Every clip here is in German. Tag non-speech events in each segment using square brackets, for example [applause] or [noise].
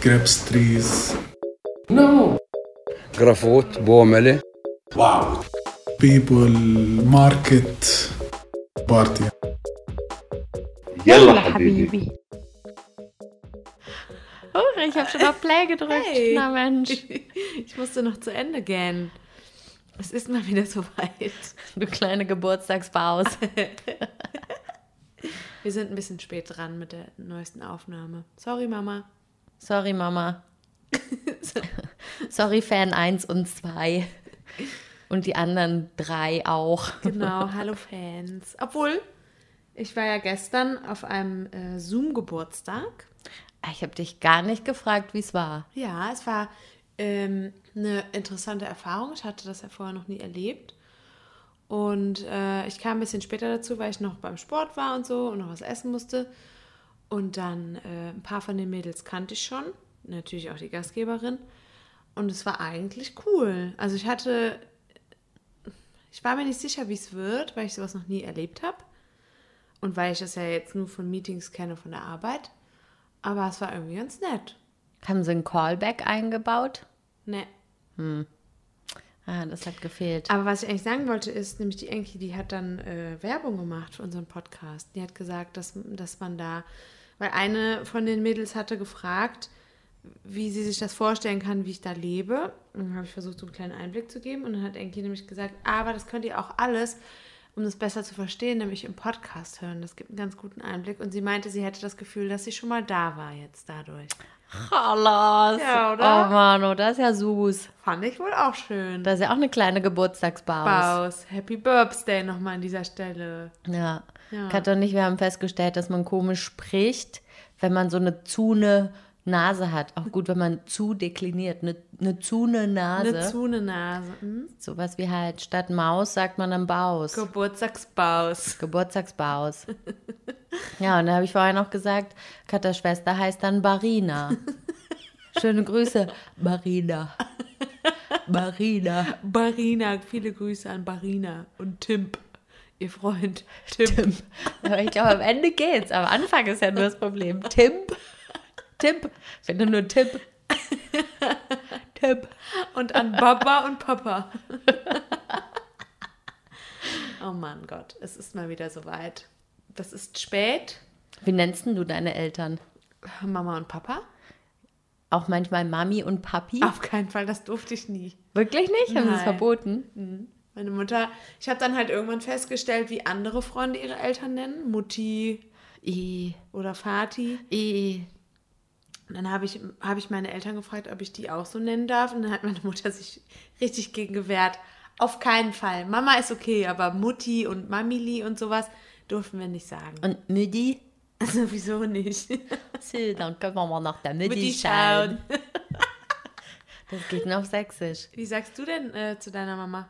grapes trees. No. Grafot, Bomele. Wow. People, market, party. يلا حبيبي. Oh, ich habe schon auf Play gedrückt. Hey. Na Mensch. [laughs] Ich musste noch zu Ende gehen. Es ist mal wieder soweit. Du kleine Geburtstagsbaus. [laughs] Wir sind ein bisschen spät dran mit der neuesten Aufnahme. Sorry, Mama. Sorry, Mama. [laughs] Sorry, Fan 1 und 2. Und die anderen drei auch. Genau, [laughs] hallo Fans. Obwohl, ich war ja gestern auf einem äh, Zoom-Geburtstag. Ich habe dich gar nicht gefragt, wie es war. Ja, es war ähm, eine interessante Erfahrung. Ich hatte das ja vorher noch nie erlebt. Und äh, ich kam ein bisschen später dazu, weil ich noch beim Sport war und so und noch was essen musste. Und dann äh, ein paar von den Mädels kannte ich schon. Natürlich auch die Gastgeberin. Und es war eigentlich cool. Also ich hatte, ich war mir nicht sicher, wie es wird, weil ich sowas noch nie erlebt habe. Und weil ich das ja jetzt nur von Meetings kenne, von der Arbeit. Aber es war irgendwie ganz nett. Haben sie ein Callback eingebaut? Ne. Ah, das hat gefehlt. Aber was ich eigentlich sagen wollte, ist, nämlich die Enki, die hat dann äh, Werbung gemacht für unseren Podcast. Die hat gesagt, dass, dass man da, weil eine von den Mädels hatte gefragt, wie sie sich das vorstellen kann, wie ich da lebe. Und dann habe ich versucht, so einen kleinen Einblick zu geben. Und dann hat Enki nämlich gesagt, aber das könnt ihr auch alles, um das besser zu verstehen, nämlich im Podcast hören. Das gibt einen ganz guten Einblick. Und sie meinte, sie hätte das Gefühl, dass sie schon mal da war jetzt dadurch. Hallas. Ja, oder? Oh Mann, oh, das ist ja süß. Fand ich wohl auch schön. Das ist ja auch eine kleine Geburtstagsbaus. Baus. Happy Birthday nochmal an dieser Stelle. Ja. Ja. Kat und ich, wir haben festgestellt, dass man komisch spricht, wenn man so eine zune Nase hat. Auch gut, wenn man zu dekliniert. Eine, eine zune Nase. Eine Zune Nase. Hm? Sowas wie halt statt Maus sagt man dann Baus. Geburtstagsbaus. Geburtstagsbaus. [laughs] ja, und da habe ich vorher noch gesagt, Katas Schwester heißt dann Barina. [laughs] Schöne Grüße, Barina. Barina. Barina, viele Grüße an Barina und Timp, ihr Freund. Timp. Aber ich glaube, am Ende geht's. Am Anfang ist ja nur das Problem. Timp. Ich finde nur Tipp. Tipp. Und an Baba und Papa. oh Mann Gott, es ist mal wieder soweit. Das ist spät. Wie nennst du deine Eltern? Mama und Papa? Auch manchmal Mami und Papi? Auf keinen Fall, das durfte ich nie. Wirklich nicht? Haben sie es verboten? Meine Mutter, ich habe dann halt irgendwann festgestellt, wie andere Freunde ihre Eltern nennen. Mutti I, oder Vati. I. Und dann habe ich, hab ich meine Eltern gefragt, ob ich die auch so nennen darf. Und dann hat meine Mutter sich richtig gegen gewehrt. Auf keinen Fall. Mama ist okay, aber Mutti und Mamili und sowas durften wir nicht sagen. Und Müdi? Also wieso nicht? So, dann können wir mal nach der Müdi schauen. schauen. Das geht nur auf Sächsisch. Wie sagst du denn äh, zu deiner Mama?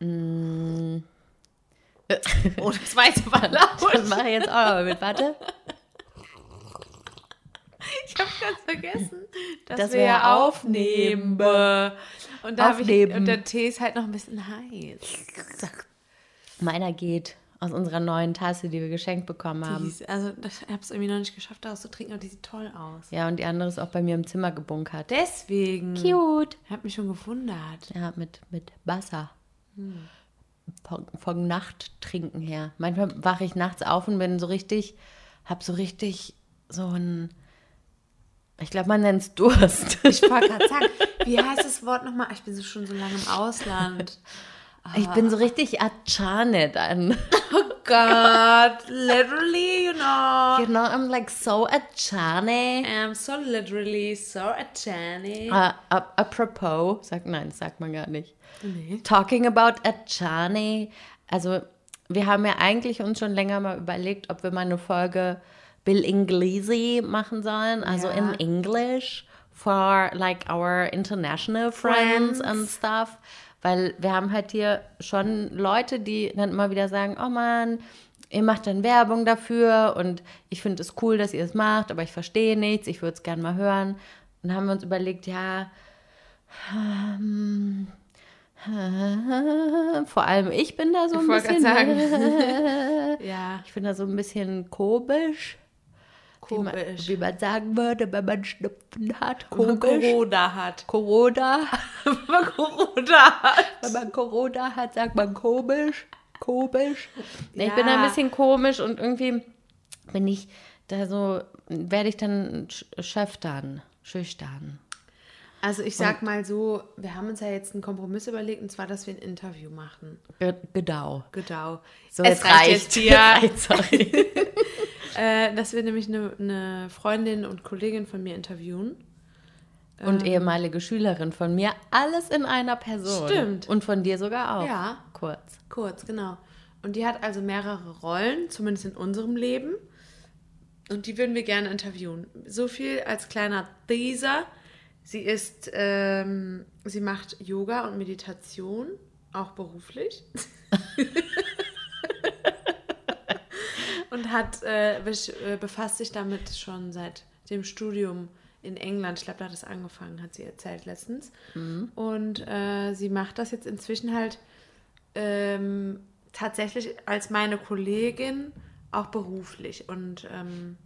Mm. Oh, das war jetzt aber [laughs] Das laut. mache ich jetzt auch mal mit. Warte. Ich habe ganz vergessen, dass, Dass wir wir ja aufnehmen. aufnehmen. Und, da hab ich, Aufnehmen. und der Tee ist halt noch ein bisschen heiß. Meiner geht aus unserer neuen Tasse, die wir geschenkt bekommen Die haben. ist, also ich habe es irgendwie noch nicht geschafft, daraus zu trinken, aber die sieht toll aus. Ja, und die andere ist auch bei mir im Zimmer gebunkert. Deswegen. Cute. Ich habe mich schon gewundert. Ja, mit, mit Wasser. Von, von Nachttrinken her. Manchmal wache ich nachts auf und bin so richtig, hab so richtig so ein, ich glaube, man nennt es Durst. Ich wollte gerade sagen, wie heißt das Wort nochmal? Ich bin so schon so lange im Ausland. Ich bin so richtig Achane dann. Oh Gott, literally, you know. You know, I'm like so Achane. I'm so literally so a Jenny. Uh, ap- apropos, sag nein, das sagt man gar nicht. Nee. Talking about Achane. Also, wir haben ja eigentlich uns schon länger mal überlegt, ob wir mal eine Folge Bill Inglesi machen sollen, also Ja. in English for like our international friends, Friends. and stuff. Weil wir haben halt hier schon Leute, die dann immer wieder sagen, oh Mann, ihr macht dann Werbung dafür und ich finde es cool, dass ihr es macht, aber ich verstehe nichts, ich würde es gerne mal hören. Und dann haben wir uns überlegt, ja, ähm, vor allem ich bin da so ein Ich wollte bisschen, gerade sagen. [laughs] [laughs] ja. ich bin da so ein bisschen komisch. Wie man, Komisch. wie man sagen würde, wenn man Schnupfen hat. Wenn man Komisch. Corona hat. Corona. [laughs] Wenn man Corona hat. Wenn man Corona hat, sagt man komisch. Komisch. Nee, Ich Ja. bin ein bisschen komisch und irgendwie bin ich da so, werde ich dann sch- schüchtern. Schüchtern. Also ich sag mal so, wir haben uns ja jetzt einen Kompromiss überlegt, und zwar, dass wir ein Interview machen. Ge- Genau. Genau. So, es jetzt reicht reicht. jetzt hier. [laughs] Reicht, sorry. Äh, dass wir nämlich eine, eine Freundin und Kollegin von mir interviewen. Und ehemalige Schülerin von mir. Alles in einer Person. Stimmt. Und von dir sogar auch. Ja. Kurz. Kurz, genau. Und die hat also mehrere Rollen, zumindest in unserem Leben. Und die würden wir gerne interviewen. So viel als kleiner Teaser. Sie ist, ähm, sie macht Yoga und Meditation, auch beruflich. [laughs] und hat, äh, äh, befasst sich damit schon seit dem Studium in England. Ich glaube, da hat es angefangen, hat sie erzählt letztens. Und äh, sie macht das jetzt inzwischen halt ähm, tatsächlich als meine Kollegin auch beruflich. Und ähm,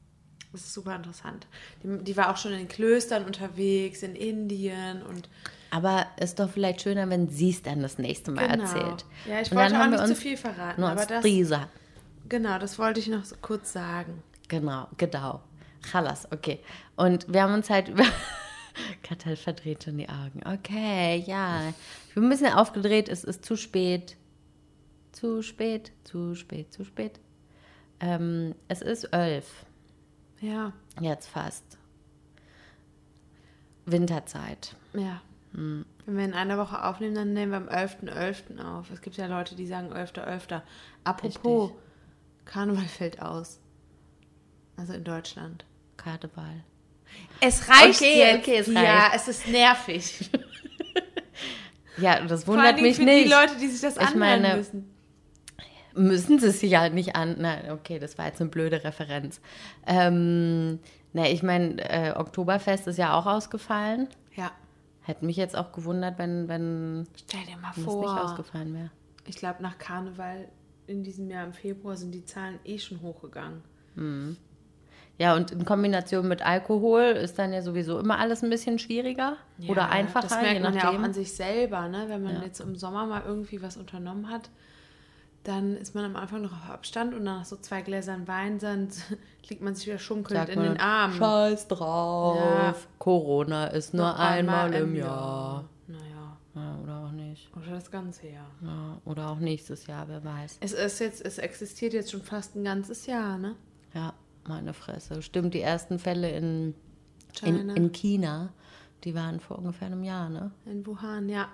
das ist super interessant. Die, die war auch schon in Klöstern unterwegs, in Indien und Aber ist doch vielleicht schöner, wenn sie es dann das nächste Mal Genau. erzählt. Ja, ich Und wollte auch nicht zu viel verraten, Nur aber das- Teaser. Genau, das wollte ich noch so kurz sagen. Genau, genau. Chalas, okay. Und wir haben uns halt über. [laughs] Katal verdreht schon die Augen. Okay, ja. Ich bin ein bisschen aufgedreht. Es ist zu spät. Zu spät, zu spät, zu spät. Ähm, es ist elf. Ja, Jetzt fast. Winterzeit. ja. Hm. Wenn wir in einer Woche aufnehmen, dann nehmen wir am 11.11. auf. Es gibt ja Leute, die sagen 11.11. Apropos, Richtig. Karneval fällt aus. Also in Deutschland. Karneval. Es reicht Okay, jetzt. okay, es Ja, reicht. es ist nervig. [laughs] Ja, das Vor wundert mich für nicht. die Leute, die sich das Ich anhören meine, müssen. Müssen sie sich ja nicht an. Nein, okay, das war jetzt eine blöde Referenz. Ähm, na, ich meine, äh, Oktoberfest ist ja auch ausgefallen. Ja, Hätte mich jetzt auch gewundert, wenn, wenn stell dir mal es nicht vor. ausgefallen wäre. Ich glaube, nach Karneval in diesem Jahr im Februar sind die Zahlen eh schon hochgegangen. Ja, und in Kombination mit Alkohol ist dann ja sowieso immer alles ein bisschen schwieriger oder Ja, einfacher, Das merkt man ja auch an sich selber, ne? Wenn man Ja. jetzt im Sommer mal irgendwie was unternommen hat, dann ist man am Anfang noch auf Abstand und nach so zwei Gläsern Wein dann [laughs] liegt man sich wieder schunkelnd in den Armen. Scheiß drauf. Ja. Corona ist nur Noch einmal, im Jahr. Naja, Ja, oder auch nicht. oder das ganze Jahr. Ja, oder auch nächstes Jahr, wer weiß. Es ist jetzt, es existiert jetzt schon fast ein ganzes Jahr, ne? Ja, meine Fresse. Stimmt, die ersten Fälle in, in, in China, die waren vor ungefähr einem Jahr, ne? In Wuhan, ja.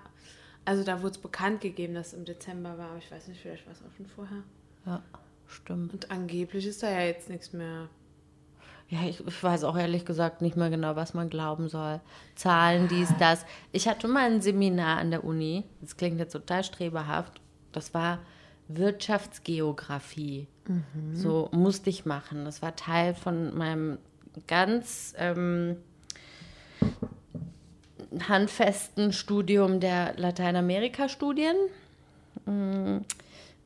Also da wurde es bekannt gegeben, dass es im Dezember war, aber ich weiß nicht, vielleicht war es auch schon vorher. Ja, stimmt. Und angeblich ist da ja jetzt nichts mehr. Ja, ich, ich weiß auch ehrlich gesagt nicht mehr genau, was man glauben soll. Zahlen, dies, das. Ich hatte mal ein Seminar an der Uni, das klingt jetzt total streberhaft, das war Wirtschaftsgeografie. So musste ich machen. Das war Teil von meinem ganz ähm, handfesten Studium der Lateinamerika-Studien. Mm,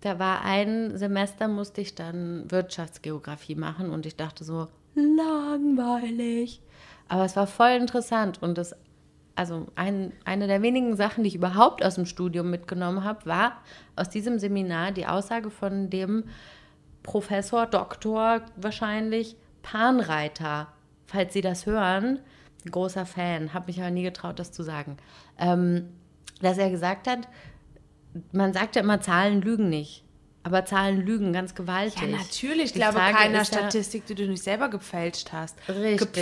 Da war ein Semester, musste ich dann Wirtschaftsgeografie machen und ich dachte so, langweilig. Aber es war voll interessant und das, also ein, eine der wenigen Sachen, die ich überhaupt aus dem Studium mitgenommen habe, war aus diesem Seminar die Aussage von dem Professor, Doktor wahrscheinlich, Panreiter. Falls Sie das hören, großer Fan, habe mich aber nie getraut, das zu sagen. Ähm, dass er gesagt hat, man sagt ja immer, Zahlen lügen nicht. Aber Zahlen lügen ganz gewaltig. Ja, natürlich. Ich Die glaube, Frage keiner Statistik, die du nicht selber gefälscht hast. Richtig.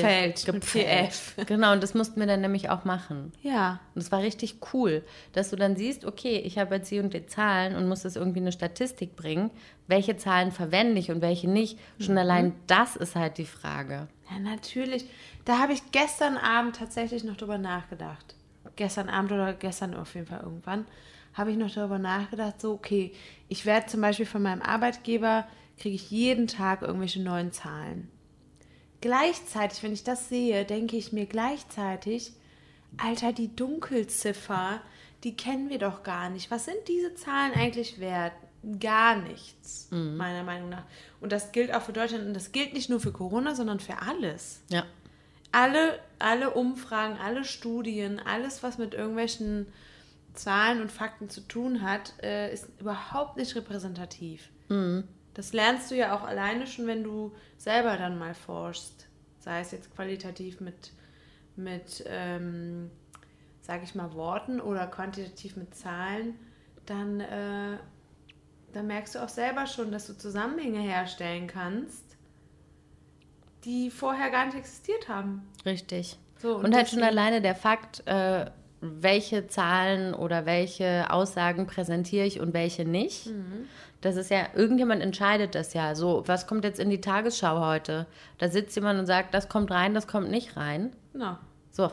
Gepfälscht. PF. Genau, und das mussten wir dann nämlich auch machen. Ja. Und es war richtig cool, dass du dann siehst, okay, ich habe jetzt die und die Zahlen und muss das irgendwie eine Statistik bringen. Welche Zahlen verwende ich und welche nicht? Schon allein das ist halt die Frage. Ja, natürlich. Da habe ich gestern Abend tatsächlich noch drüber nachgedacht. Gestern Abend oder gestern auf jeden Fall irgendwann habe ich noch darüber nachgedacht, so, okay, ich werde zum Beispiel von meinem Arbeitgeber, kriege ich jeden Tag irgendwelche neuen Zahlen. Gleichzeitig, wenn ich das sehe, denke ich mir gleichzeitig, Alter, die Dunkelziffer, die kennen wir doch gar nicht. Was sind diese Zahlen eigentlich wert? gar nichts, meiner Meinung nach. Und das gilt auch für Deutschland und das gilt nicht nur für Corona, sondern für alles. Ja. Alle, alle Umfragen, alle Studien, alles, was mit irgendwelchen Zahlen und Fakten zu tun hat, äh, ist überhaupt nicht repräsentativ. Das lernst du ja auch alleine schon, wenn du selber dann mal forschst. Sei es jetzt qualitativ mit, mit ähm, sage ich mal, Worten oder quantitativ mit Zahlen, dann, äh, dann merkst du auch selber schon, dass du Zusammenhänge herstellen kannst, die vorher gar nicht existiert haben. Richtig. So, und, halt schon alleine der Fakt, äh, welche Zahlen oder welche Aussagen präsentiere ich und welche nicht. Mhm. Das ist ja, irgendjemand entscheidet das ja. So, was kommt jetzt in die Tagesschau heute? Da sitzt jemand und sagt, das kommt rein, das kommt nicht rein. Genau. So.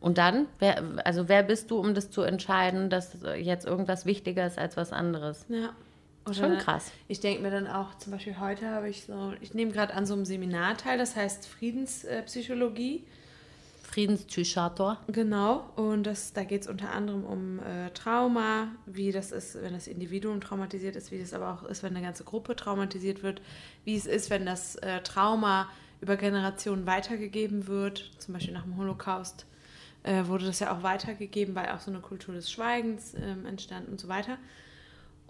Und dann, wer, also wer bist du, um das zu entscheiden, dass jetzt irgendwas wichtiger ist als was anderes? Ja. Oder Schon krass. Ich denke mir dann auch, zum Beispiel heute habe ich so, ich nehme gerade an so einem Seminar teil, das heißt Friedenspsychologie. Friedenspsychiater. Genau, und das, da geht es unter anderem um äh, Trauma, wie das ist, wenn das Individuum traumatisiert ist, wie das aber auch ist, wenn eine ganze Gruppe traumatisiert wird, wie es ist, wenn das äh, Trauma über Generationen weitergegeben wird, zum Beispiel nach dem Holocaust äh, wurde das ja auch weitergegeben, weil auch so eine Kultur des Schweigens ähm, entstand und so weiter.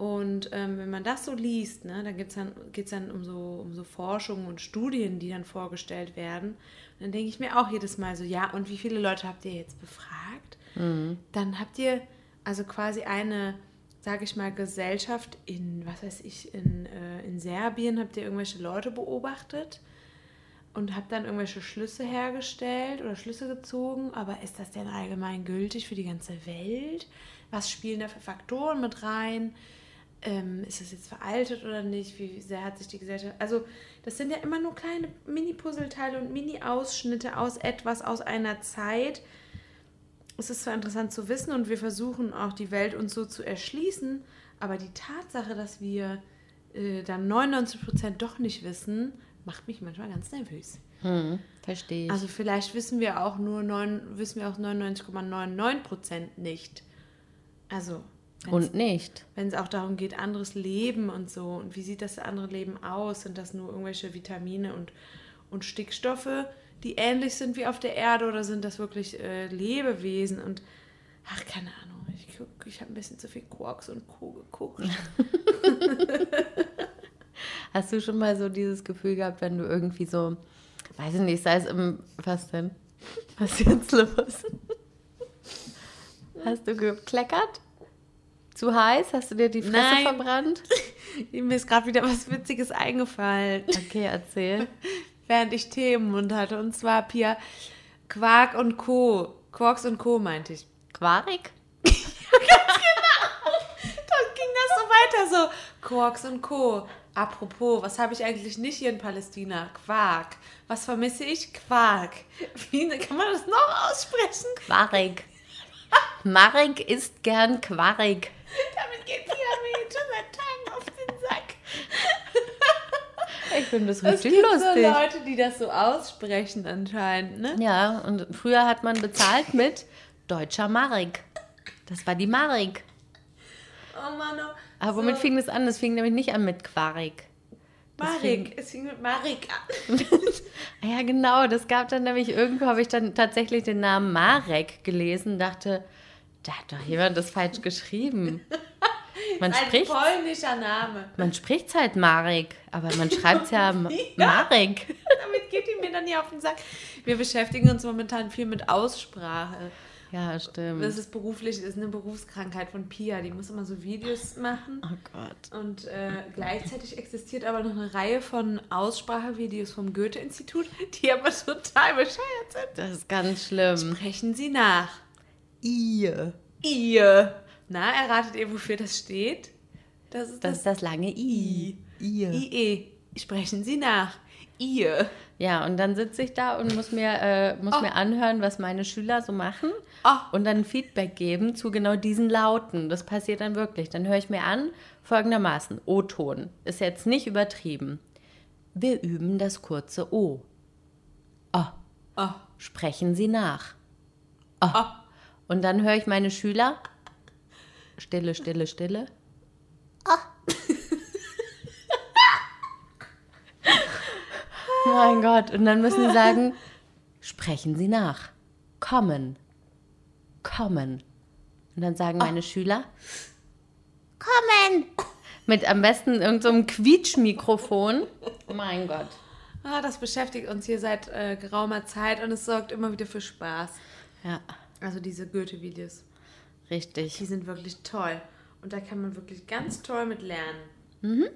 Und ähm, wenn man das so liest, ne, dann dann, geht's dann um so, um so Forschungen und Studien, die dann vorgestellt werden. Und dann denke ich mir auch jedes Mal so, ja, und wie viele Leute habt ihr jetzt befragt? Dann habt ihr also quasi eine, sage ich mal, Gesellschaft in, was weiß ich, in, äh, in Serbien, habt ihr irgendwelche Leute beobachtet und habt dann irgendwelche Schlüsse hergestellt oder Schlüsse gezogen. Aber ist das denn allgemein gültig für die ganze Welt? Was spielen da für Faktoren mit rein? Ähm, ist das jetzt veraltet oder nicht? Wie sehr hat sich die Gesellschaft. Also, das sind ja immer nur kleine Mini-Puzzleteile und Mini-Ausschnitte aus etwas, aus einer Zeit. Es ist zwar interessant zu wissen und wir versuchen auch die Welt uns so zu erschließen, aber die Tatsache, dass wir äh, dann 99% doch nicht wissen, macht mich manchmal ganz nervös. Hm, verstehe ich. Also vielleicht wissen wir auch nur 9, wissen wir auch 99,99% nicht. Also wenn's- und nicht. wenn es auch darum geht, anderes Leben und so. Und wie sieht das andere Leben aus? Sind das nur irgendwelche Vitamine und, und Stickstoffe, die ähnlich sind wie auf der Erde? Oder sind das wirklich äh, Lebewesen? Und ach, keine Ahnung. Ich, guck- ich habe ein bisschen zu viel Quarks und Co. geguckt. [laughs] Hast du schon mal so dieses Gefühl gehabt, wenn du irgendwie so, weiß ich nicht, sei es im, was denn? Was ist jetzt los? Hast du gekleckert? Zu heiß? Hast du dir die Fresse Nein. verbrannt? [laughs] Mir ist gerade wieder was Witziges eingefallen, Okay, erzähl. [laughs] während ich Tee im Mund hatte. Und zwar, Pia, Quark und Co. Quarks und Co. meinte ich. Quark? [laughs] Dann ging das so weiter, so Quarks und Co. Apropos, was habe ich eigentlich nicht hier in Palästina? Quark. Was vermisse ich? Quark. Wie kann man das noch aussprechen? Quark. Marek isst gern Quark. Damit geht Pia mir jetzt schon seit Tagen auf den Sack. Ich finde das Es richtig gibt so lustig. Leute, die das so aussprechen anscheinend, ne? Ja, und früher hat man bezahlt mit deutscher Marek. Das war die Marek. Oh Mann, oh. Aber womit so, fing das an? Das fing nämlich nicht an mit Quark. Marek. Es fing mit Marek an. [laughs] Ja, genau. Das gab dann nämlich irgendwo, habe ich dann tatsächlich den Namen Marek gelesen, dachte, da hat doch jemand das falsch geschrieben. [laughs] Man Ein spricht polnischer Name. man spricht's halt Marek, aber man [laughs] schreibt's ja, M- Marek. [laughs] Damit geht die mir dann hier auf den Sack. Wir beschäftigen uns momentan viel mit Aussprache. Ja, stimmt. Das ist beruflich, das ist eine Berufskrankheit von Pia. Die muss immer so Videos machen. oh Gott. Und äh, gleichzeitig existiert aber noch eine Reihe von Aussprachevideos vom Goethe-Institut, die aber total bescheuert sind. Das ist ganz schlimm. Sprechen Sie nach. Ihr. Ihr. Na, erratet ihr, wofür das steht? Das ist Das das, das lange I. Ihr. IE. Sprechen Sie nach. Ihr. Ja, und dann sitze ich da und muss mir, äh, muss Oh. mir anhören, was meine Schüler so machen Oh. und dann Feedback geben zu genau diesen Lauten. Das passiert dann wirklich. Dann höre ich mir an, folgendermaßen, O-Ton. Ist jetzt nicht übertrieben. Wir üben das kurze O. Oh. Oh. Sprechen Sie nach. Oh. Und dann höre ich meine Schüler. Stille, Stille, Stille. Ah. mein Gott. Und dann müssen sie sagen, sprechen Sie nach. Kommen. Kommen. Und dann sagen ah. meine. Schüler, kommen. Mit am besten irgendeinem so Quietschmikrofon. mein Gott. Ah, das beschäftigt uns hier seit äh, geraumer Zeit und es sorgt immer wieder für Spaß. Ja. Also diese Goethe-Videos die richtig. sind wirklich toll. Und da kann man wirklich ganz toll mit lernen.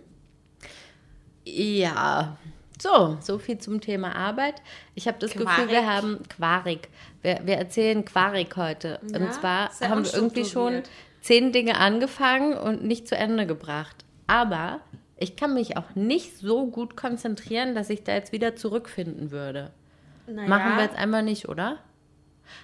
Ja. So, so viel zum Thema Arbeit. Ich habe das Gefühl, Quarik. wir haben Quarik. Wir, wir erzählen Quarik heute. Ja, und zwar haben wir irgendwie schon zehn Dinge angefangen und nicht zu Ende gebracht. Aber ich kann mich auch nicht so gut konzentrieren, dass ich da jetzt wieder zurückfinden würde. Naja, Machen wir jetzt einfach nicht, oder?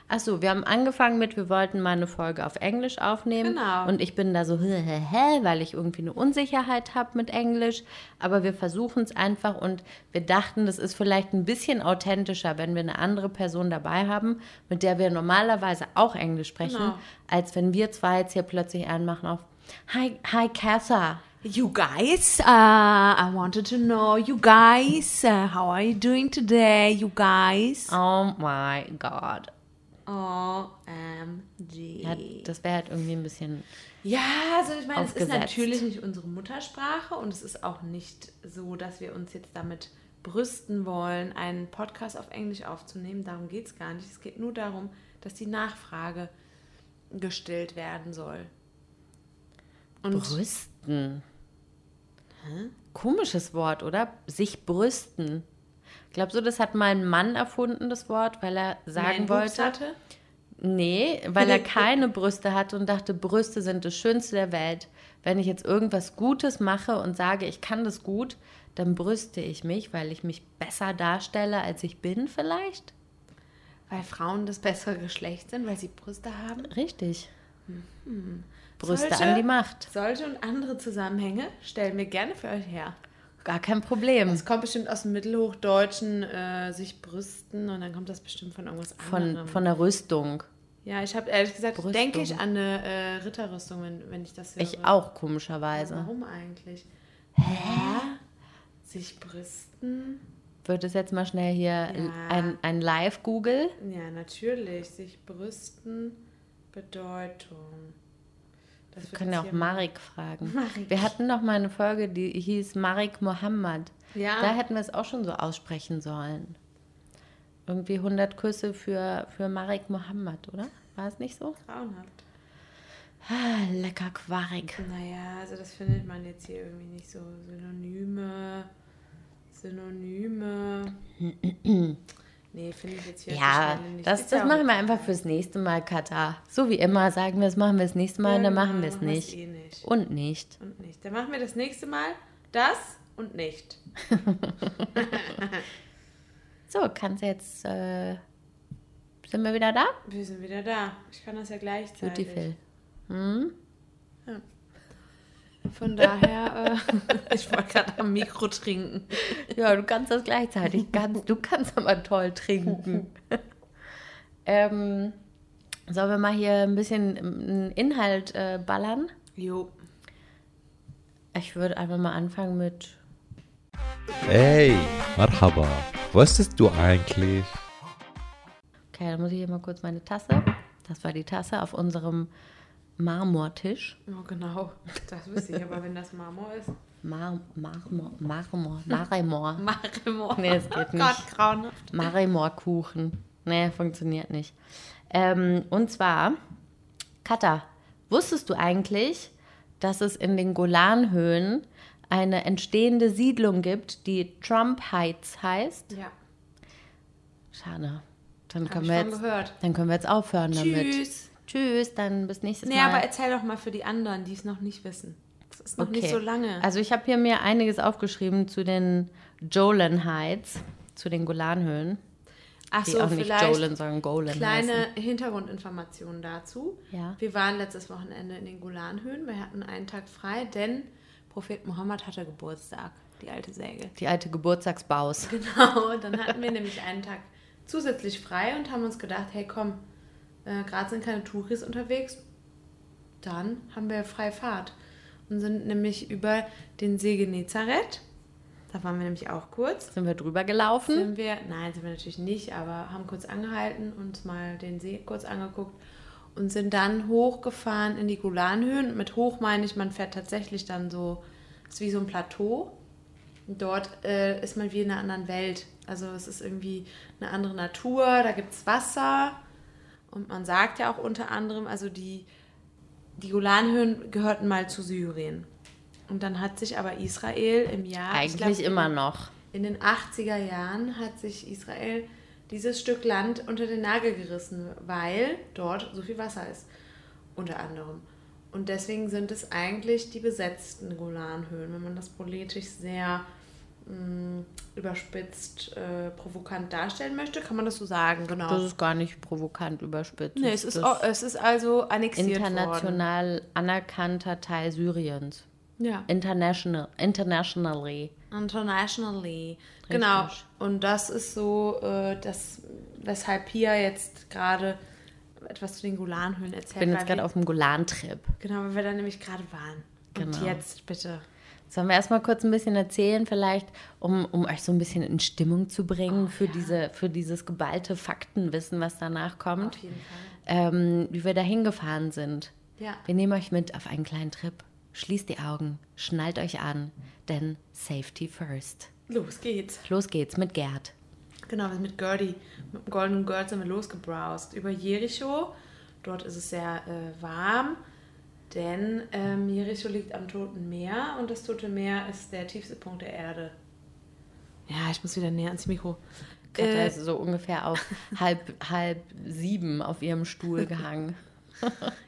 Achso, wir haben angefangen mit, wir wollten mal eine Folge auf Englisch aufnehmen. Genau. Und ich bin da so, hä, hä, hä, weil ich irgendwie eine Unsicherheit habe mit Englisch. Aber wir versuchen es einfach und wir dachten, das ist vielleicht ein bisschen authentischer, wenn wir eine andere Person dabei haben, mit der wir normalerweise auch Englisch sprechen, Genau. als wenn wir zwei jetzt hier plötzlich anmachen auf Hi, hi, Katha. You guys, uh, I wanted to know, you guys, uh, how are you doing today, you guys? Oh my God. OMG. Ja, das wäre halt irgendwie ein bisschen Ja, also ich meine, es ist natürlich nicht unsere Muttersprache und es ist auch nicht so, dass wir uns jetzt damit brüsten wollen, einen Podcast auf Englisch aufzunehmen. Darum geht es gar nicht. Es geht nur darum, dass die Nachfrage gestellt werden soll. Und Brüsten. Komisches Wort, oder? Sich brüsten. Glaubst du, das hat mal ein Mann erfunden, das Wort, weil er sagen Mainwuchs wollte? hatte? Nee, weil er [laughs] keine Brüste hatte und dachte, Brüste sind das Schönste der Welt. Wenn ich jetzt irgendwas Gutes mache und sage, ich kann das gut, dann brüste ich mich, weil ich mich besser darstelle, als ich bin, vielleicht? Weil Frauen das bessere Geschlecht sind, weil sie Brüste haben. Richtig. Brüste Solche- an die Macht. Solche und andere Zusammenhänge stellen wir gerne für euch her. Gar kein Problem. Es kommt bestimmt aus dem Mittelhochdeutschen, äh, sich brüsten und dann kommt das bestimmt von irgendwas anderem. Von, von der Rüstung. ja, ich habe ehrlich gesagt, Brüstung. denke ich an eine äh, Ritterrüstung, wenn, wenn ich das höre. Ich auch, Aber komischerweise. Warum eigentlich? Hä? Sich brüsten? Wird es jetzt mal schnell hier Ja. ein, ein Live-Google? Ja, natürlich. Sich brüsten, Bedeutung. Das Wir können ja auch Marik fragen. Marik. Wir hatten noch mal eine Folge, die hieß Marik Mohammed. Ja. Da hätten wir es auch schon so aussprechen sollen. Irgendwie 100 Küsse für, für Marik Mohammed, oder? War es nicht so? Grauenhaft. Ah, lecker Quark. Naja, also das findet man jetzt hier irgendwie nicht so. Synonyme. Synonyme. [clears throat] nee, finde ich jetzt hier Ja, nicht. das, das ja machen wir einfach fürs nächste Mal, Katar. So wie immer sagen wir, das machen wir das nächste Mal und dann Ja, machen wir es genau, nicht. eh nicht. Und nicht. Und nicht. Dann machen wir das nächste Mal das und nicht. [laughs] [laughs] So, kannst du jetzt. Äh, sind wir wieder da? Wir sind wieder da. Ich kann das ja gleichzeitig. Beautiful. Hm? Von daher, äh, [laughs] ich wollte gerade am Mikro trinken. Ja, du kannst das gleichzeitig. Ganz, du kannst aber toll trinken. [laughs] ähm, sollen wir mal hier ein bisschen einen Inhalt äh, ballern? Jo. Ich würde einfach mal anfangen mit. Hey, Marhaba. Wusstest du eigentlich? Okay, dann muss ich hier mal kurz meine Tasse. Das war die Tasse auf unserem Marmortisch. Oh, genau. Das wüsste ich, aber wenn das Marmor ist. Mar Marmor, Marmor, Marmor. [laughs] Marmor. Nee, es geht Oh Gott, nicht. grauenhaft. Marmorkuchen. Nee, funktioniert nicht. Ähm, und zwar, Katha, wusstest du eigentlich, dass es in den Golanhöhen eine entstehende Siedlung gibt, die Trump Heights heißt? Ja. Schade. Dann Hab können, wir jetzt, gehört. dann können wir jetzt aufhören damit. Tschüss. Dann bis nächstes Nee, Mal. aber erzähl doch mal für die anderen, die es noch nicht wissen. Das ist noch nicht Okay. so lange. Also ich habe hier mir einiges aufgeschrieben zu den Jolan Heights, zu den Golanhöhen. Ach Die so, auch nicht Jolan, sondern Golan kleine heißen. Hintergrundinformationen dazu. Ja. Wir waren letztes Wochenende in den Golanhöhen. Wir hatten einen Tag frei, denn Prophet Mohammed hatte Geburtstag, die alte Säge. Die alte Geburtstagsbaus. Genau, dann hatten wir [laughs] nämlich einen Tag zusätzlich frei und haben uns gedacht, hey komm, äh, gerade sind keine Touris unterwegs, dann haben wir freie Fahrt und sind nämlich über den See Genezareth, Da waren wir nämlich auch kurz. Sind wir drüber gelaufen? Sind wir, nein, sind wir natürlich nicht, aber haben kurz angehalten, uns mal den See kurz angeguckt und sind dann hochgefahren in die Golanhöhen. Mit hoch meine ich, man fährt tatsächlich dann so, ist wie so ein Plateau. Und dort äh, ist man wie in einer anderen Welt. Also es ist irgendwie eine andere Natur, da gibt es Wasser. Und man sagt ja auch unter anderem, also die, die Golanhöhen gehörten mal zu Syrien. Und dann hat sich aber Israel im Jahr. ich Eigentlich glaub, immer noch. in den 80er Jahren hat sich Israel dieses Stück Land unter den Nagel gerissen, weil dort so viel Wasser ist, unter anderem. Und deswegen sind es eigentlich die besetzten Golanhöhen, wenn man das politisch sehr mh, überspitzt, äh, provokant darstellen möchte, kann man das so sagen, genau. Das ist gar nicht provokant überspitzt. nee, es ist, au- es ist also annexiert worden. international anerkannter Teil Syriens. Ja. International, internationally. Internationally. Genau. Und das ist so, äh, das, weshalb Pia jetzt gerade etwas zu den Golanhöhen erzählt. Ich bin jetzt gerade auf dem Golan-Trip. Genau, weil wir da nämlich gerade waren. Und Genau. jetzt bitte. Sollen wir erstmal kurz ein bisschen erzählen, vielleicht, um, um euch so ein bisschen in Stimmung zu Oh, bringen für, diese, für dieses geballte Faktenwissen, was danach kommt, Auf jeden Fall. ähm, wie wir da hingefahren sind. Ja. Wir nehmen euch mit auf einen kleinen Trip. Schließt die Augen, schnallt euch an, denn Safety first. Los geht's. Los geht's mit Gerd. Genau, sind mit Gertie, mit dem Golden Girl sind wir losgebrowst über Jericho. Dort ist es sehr äh, warm, denn ähm, Jericho liegt am Toten Meer und das Tote Meer ist der tiefste Punkt der Erde. Ja, ich muss wieder näher ans Mikro. Katja Äh, ist so ungefähr auf [laughs] halb, halb sieben auf ihrem Stuhl [laughs] gehangen.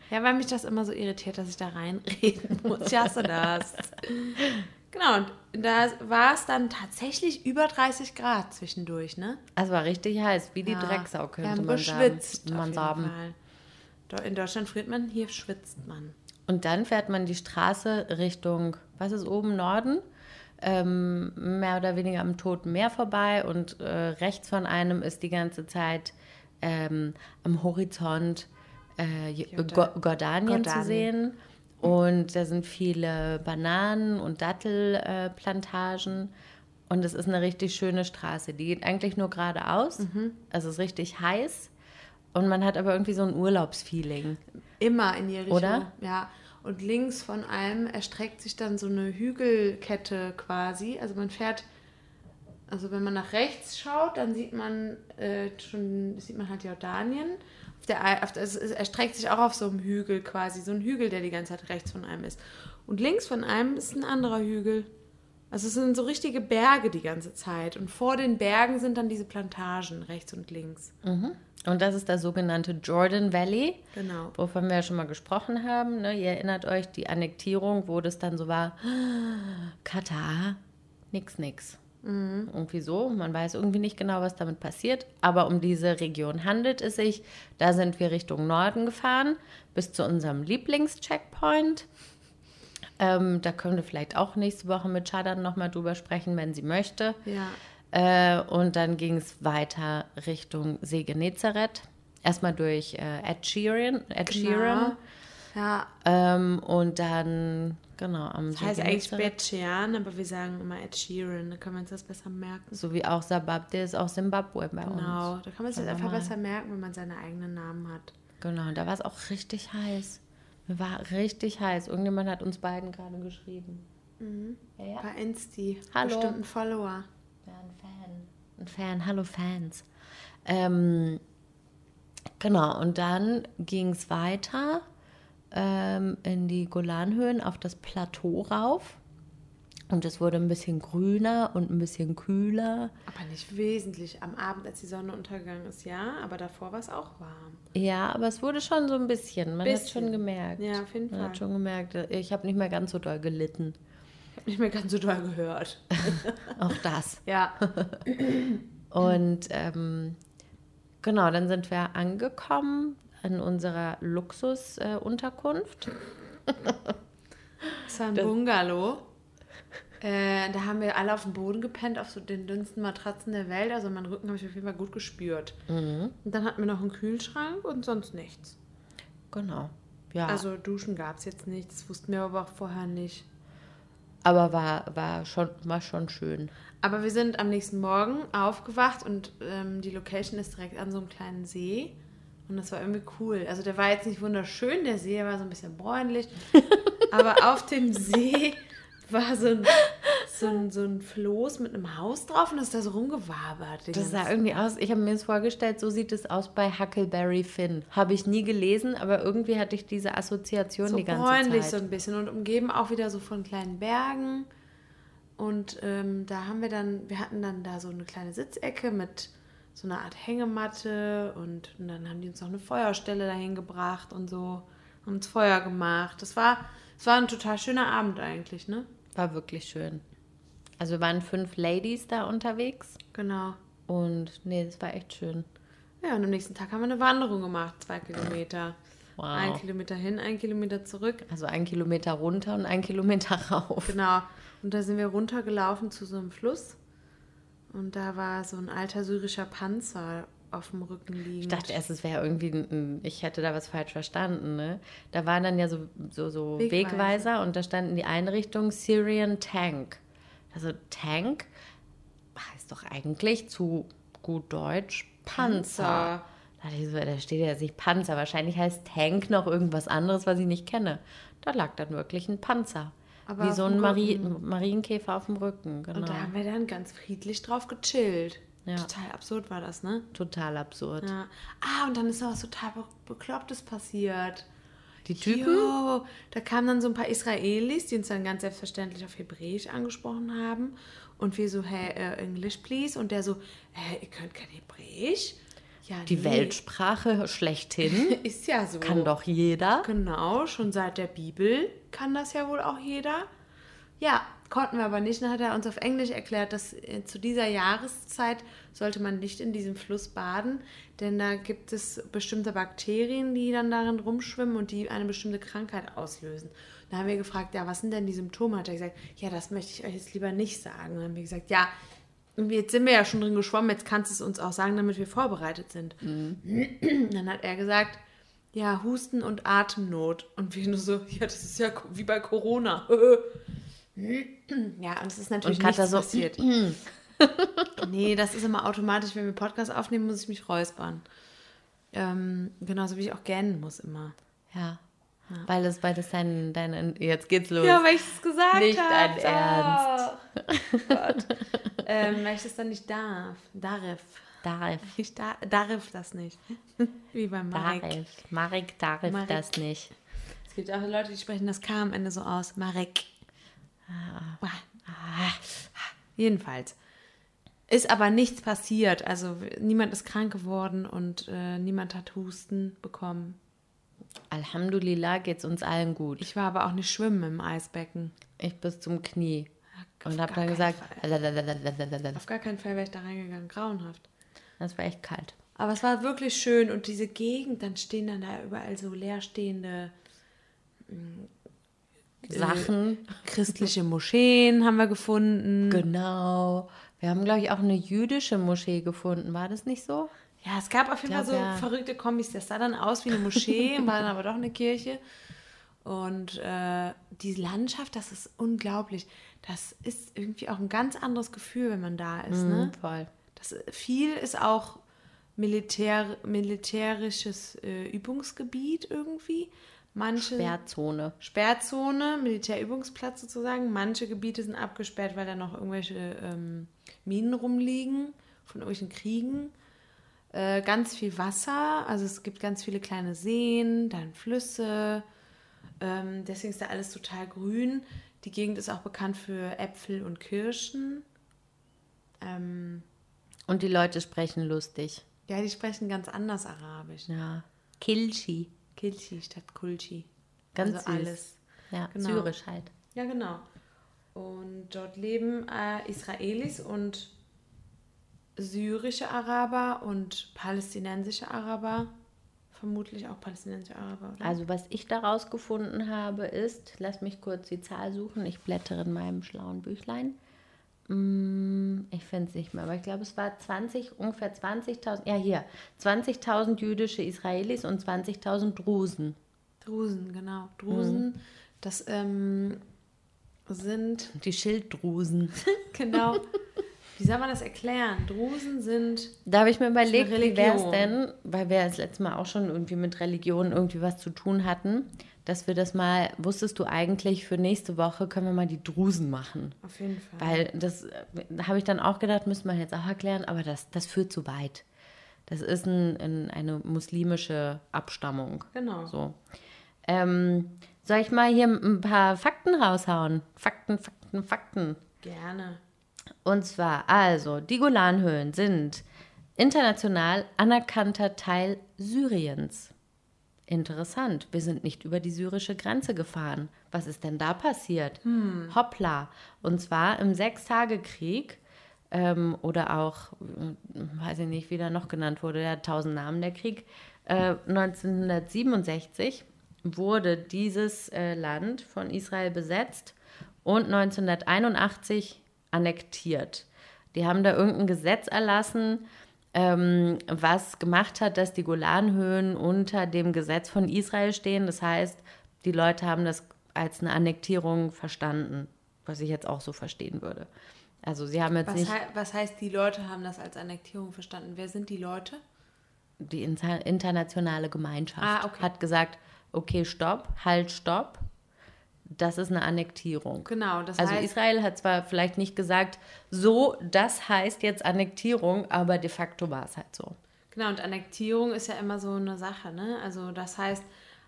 Ja, weil mich das immer so irritiert, dass ich da reinreden [laughs] muss. Ich hasse das. Genau, und da war es dann tatsächlich über 30 Grad zwischendurch, ne? Es war richtig heiß, wie die Ja, Drecksau, könnte man sagen. Man sagen. In Deutschland friert man, hier schwitzt man. Und dann fährt man die Straße Richtung, was ist oben, Norden? Ähm, mehr oder weniger am Toten Meer vorbei und äh, rechts von einem ist die ganze Zeit ähm, am Horizont äh, J- Jordan- Go Jordanien zu Jordanien. sehen. Und da sind viele Bananen- und Dattelplantagen. Äh, und es ist eine richtig schöne Straße. Die geht eigentlich nur geradeaus. Also es ist richtig heiß. Und man hat aber irgendwie so ein Urlaubsfeeling. Immer in Jericho. Oder? Ja. Und links von allem erstreckt sich dann so eine Hügelkette quasi. Also man fährt, also wenn man nach rechts schaut, dann sieht man äh, schon, sieht man halt Jordanien. Auf der, auf der, es erstreckt sich auch auf so einem Hügel quasi, so ein Hügel, der die ganze Zeit rechts von einem ist. Und links von einem ist ein anderer Hügel. Also es sind so richtige Berge die ganze Zeit. Und vor den Bergen sind dann diese Plantagen, rechts und links. Und das ist das sogenannte Jordan Valley, Genau. wovon wir ja schon mal gesprochen haben. Ne? Ihr erinnert euch, die Annektierung, wo das dann so war, [gasps] Katar, nix, nix. Irgendwie so. Man weiß irgendwie nicht genau, was damit passiert. Aber um diese Region handelt es sich. Da sind wir Richtung Norden gefahren, bis zu unserem Lieblingscheckpoint. Ähm, da können wir vielleicht auch nächste Woche mit Shadan nochmal drüber sprechen, wenn sie möchte. Ja. Äh, und dann ging es weiter Richtung See Genezareth. Erstmal durch äh, Ed Sheeran. Ed Sheeran. Ja, Ähm, und dann, genau, am Das See heißt eigentlich. Bad Sheeran, aber wir sagen immer Ed Sheeran, da können wir uns das besser merken. So wie auch Sabab, der ist auch Zimbabwe bei Genau, uns. da kann man sich wir einfach mal. besser merken, wenn man seine eigenen Namen hat. Genau, und da war es auch richtig heiß. War richtig heiß. Irgendjemand hat uns beiden gerade geschrieben. Ja, ja. Bei Insti. Hallo. Bestimmt ein Follower. Ein Fan. Ein Fan, hallo Fans. Ähm, genau, und dann ging es weiter ähm, in die Golanhöhen auf das Plateau rauf. Und es wurde ein bisschen grüner und ein bisschen kühler. Aber nicht wesentlich. Am Abend, als die Sonne untergegangen ist, ja, aber davor war es auch warm. Ja, aber es wurde schon so ein bisschen. Man hat Bisschen. schon gemerkt. Ja, auf jeden Man Fall. hat schon gemerkt, ich habe nicht mehr ganz so doll gelitten. Ich habe nicht mehr ganz so doll gehört. [laughs] Auch das. Ja. [clears throat] Und ähm, genau, dann sind wir angekommen in unserer Luxusunterkunft. Es war ein [laughs] Bungalow. Äh, da haben wir alle auf dem Boden gepennt, auf so den dünnsten Matratzen der Welt. Also meinen Rücken habe ich auf jeden Fall gut gespürt. Und dann hatten wir noch einen Kühlschrank und sonst nichts. genau. Ja, Also Duschen gab es jetzt nicht, das wussten wir aber auch vorher nicht. Aber war, war, schon, war schon schön. Aber wir sind am nächsten Morgen aufgewacht und ähm, die Location ist direkt an so einem kleinen See. Und das war irgendwie cool. Also der war jetzt nicht wunderschön, der See war so ein bisschen bräunlich. [laughs] aber auf dem See war so ein, so, ein, so ein Floß mit einem Haus drauf und das ist da so rumgewabert. Das sah irgendwie aus, ich habe mir das vorgestellt, so sieht es aus bei Huckleberry Finn. Habe ich nie gelesen, aber irgendwie hatte ich diese Assoziation so die ganze Zeit. so ein bisschen und umgeben auch wieder so von kleinen Bergen. Und ähm, da haben wir dann, wir hatten dann da so eine kleine Sitzecke mit so einer Art Hängematte und, und dann haben die uns noch eine Feuerstelle dahin gebracht und so, haben uns Feuer gemacht. Das war, das war ein total schöner Abend eigentlich, ne? War wirklich schön. Also wir waren fünf Ladies da unterwegs Genau. und nee, das war echt schön. Ja, und am nächsten Tag haben wir eine Wanderung gemacht, zwei Kilometer. Wow. Ein Kilometer hin, ein Kilometer zurück. Also ein Kilometer runter und ein Kilometer [laughs] rauf. Genau. Und da sind wir runtergelaufen zu so einem Fluss. Und da war so ein alter syrischer Panzer auf dem Rücken liegend. Ich dachte erst, es wäre irgendwie, ein, ich hätte da was falsch verstanden. Ne? Da waren dann ja so, so, so Wegweiser. Wegweiser. und da stand in die Einrichtung Syrian Tank. Also Tank heißt doch eigentlich zu gut Deutsch Panzer. Panzer. Da, dachte ich so, da steht ja jetzt nicht Panzer. Wahrscheinlich heißt Tank noch irgendwas anderes, was ich nicht kenne. Da lag dann wirklich ein Panzer. Aber Wie so ein Mari. Marienkäfer auf dem Rücken. Genau. Und da haben wir dann ganz friedlich drauf gechillt. Ja. Total absurd war das, ne? Total absurd. Ja. Ah, und dann ist noch was total Be Beklopptes passiert. Die Typen? Jo, da kamen dann so ein paar Israelis, die uns dann ganz selbstverständlich auf Hebräisch angesprochen haben. Und wir so, hey, äh, English please. Und der so, hä, ihr könnt kein Hebräisch? Ja, Die nee. Weltsprache schlechthin. [laughs] Ist ja so. Kann doch jeder. Genau, schon seit der Bibel kann das ja wohl auch jeder. Ja, konnten wir aber nicht. Dann hat er uns auf Englisch erklärt, dass äh, zu dieser Jahreszeit sollte man nicht in diesem Fluss baden, denn da gibt es bestimmte Bakterien, die dann darin rumschwimmen und die eine bestimmte Krankheit auslösen. Da haben wir gefragt, ja, was sind denn die Symptome? Hat er gesagt, ja, das möchte ich euch jetzt lieber nicht sagen. Dann haben wir gesagt, ja, jetzt sind wir ja schon drin geschwommen, jetzt kannst du es uns auch sagen, damit wir vorbereitet sind. Dann hat er gesagt, ja, Husten und Atemnot. Und wir nur so, ja, das ist ja wie bei Corona. [laughs] ja, und es ist natürlich Und nichts so, passiert. [laughs] nee, das ist immer automatisch, wenn wir Podcast aufnehmen, muss ich mich räuspern. Ähm, genauso wie ich auch gähnen muss immer. Ja. Weil es, weil das dein, dein, jetzt geht's los. Ja, weil ich es gesagt Nicht habe. dein Ernst. Oh Gott. ähm, weil ich das dann nicht darf. Darf. Darf. Ich da, darf das nicht. [laughs] Wie beim Marek. Darf. Marek darf Marek. das nicht. Es gibt auch Leute, die sprechen das K am Ende so aus. Marek. Ah. Jedenfalls. Ist aber nichts passiert. Also niemand ist krank geworden und äh, niemand hat Husten bekommen. Alhamdulillah geht's uns allen gut. Ich war aber auch nicht schwimmen im Eisbecken. Ich bis zum Knie. Auf Und gar hab dann gesagt. Auf gar keinen Fall wäre ich da reingegangen. Grauenhaft. das war echt kalt. Aber es war wirklich schön und diese Gegend, dann stehen dann da überall so leerstehende Sachen. christliche Moscheen haben wir gefunden. Genau. Wir haben, glaube ich, auch eine jüdische Moschee gefunden. War das nicht so? Ja, es gab auf jeden Fall so ja. verrückte Kombis. Das sah dann aus wie eine Moschee, [laughs] war dann aber doch eine Kirche. Und äh, die Landschaft, das ist unglaublich. Das ist irgendwie auch ein ganz anderes Gefühl, wenn man da ist. Ne? Voll. Das, viel ist auch Militär, militärisches äh, Übungsgebiet irgendwie. Manche Sperrzone. Sperrzone, Militärübungsplatz sozusagen. Manche Gebiete sind abgesperrt, weil da noch irgendwelche ähm, Minen rumliegen von irgendwelchen Kriegen. Äh, ganz viel Wasser, also es gibt ganz viele kleine Seen, dann Flüsse. Ähm, deswegen ist da alles total grün. Die Gegend ist auch bekannt für Äpfel und Kirschen. Ähm, Und die Leute sprechen lustig. ja, die sprechen ganz anders Arabisch. Ja. Kilchi. Kilchi statt Kulchi. Ganz also alles. Ja, Genau. syrisch halt. Ja, genau. Und dort leben äh, Israelis und syrische Araber und palästinensische Araber. Vermutlich auch palästinensische Araber, oder? Also was ich daraus gefunden habe ist, lass mich kurz die Zahl suchen, ich blättere in meinem schlauen Büchlein. Mm, Ich finde es nicht mehr, aber ich glaube, es war 20, ungefähr 20.000, ja hier, 20.000 jüdische Israelis und 20.000 Drusen. Drusen, genau. Drusen, das ähm, sind, [laughs] Die Schilddrusen. [laughs] genau, wie soll man das erklären? Drusen sind, Da habe ich mir überlegt, wie wäre es denn, weil wir das letzte Mal auch schon irgendwie mit Religion irgendwie was zu tun hatten, dass wir das mal, wusstest du eigentlich, für nächste Woche können wir mal die Drusen machen. auf jeden Fall. Weil das äh, habe ich dann auch gedacht, müsste man jetzt auch erklären, aber das, das führt zu weit. Das ist ein, ein, eine muslimische Abstammung. Genau. So. Ähm, soll ich mal hier ein paar Fakten raushauen? Fakten, Fakten, Fakten. Gerne. Und zwar, also, die Golanhöhen sind international anerkannter Teil Syriens. Interessant, wir sind nicht über die syrische Grenze gefahren. Was ist denn da passiert? Hoppla. Und zwar im Sechstagekrieg ähm, oder auch, äh, weiß ich nicht, wie der noch genannt wurde, der tausend Namen, der Krieg. Äh, 1967 wurde dieses äh, Land von Israel besetzt und 1981 annektiert. Die haben da irgendein Gesetz erlassen, ähm, was gemacht hat, dass die Golanhöhen unter dem Gesetz von Israel stehen. Das heißt, die Leute haben das als eine Annektierung verstanden, was ich jetzt auch so verstehen würde. Also sie haben jetzt Was, nicht hei was heißt, die Leute haben das als Annektierung verstanden? Wer sind die Leute? die inter internationale Gemeinschaft Ah, okay. hat gesagt, okay, stopp, halt, stopp. Das ist eine Annektierung. Genau, das Also heißt, Israel hat zwar vielleicht nicht gesagt, so, das heißt jetzt Annektierung, aber de facto war es halt so. genau, und Annektierung ist ja immer so eine Sache, ne? Also das heißt,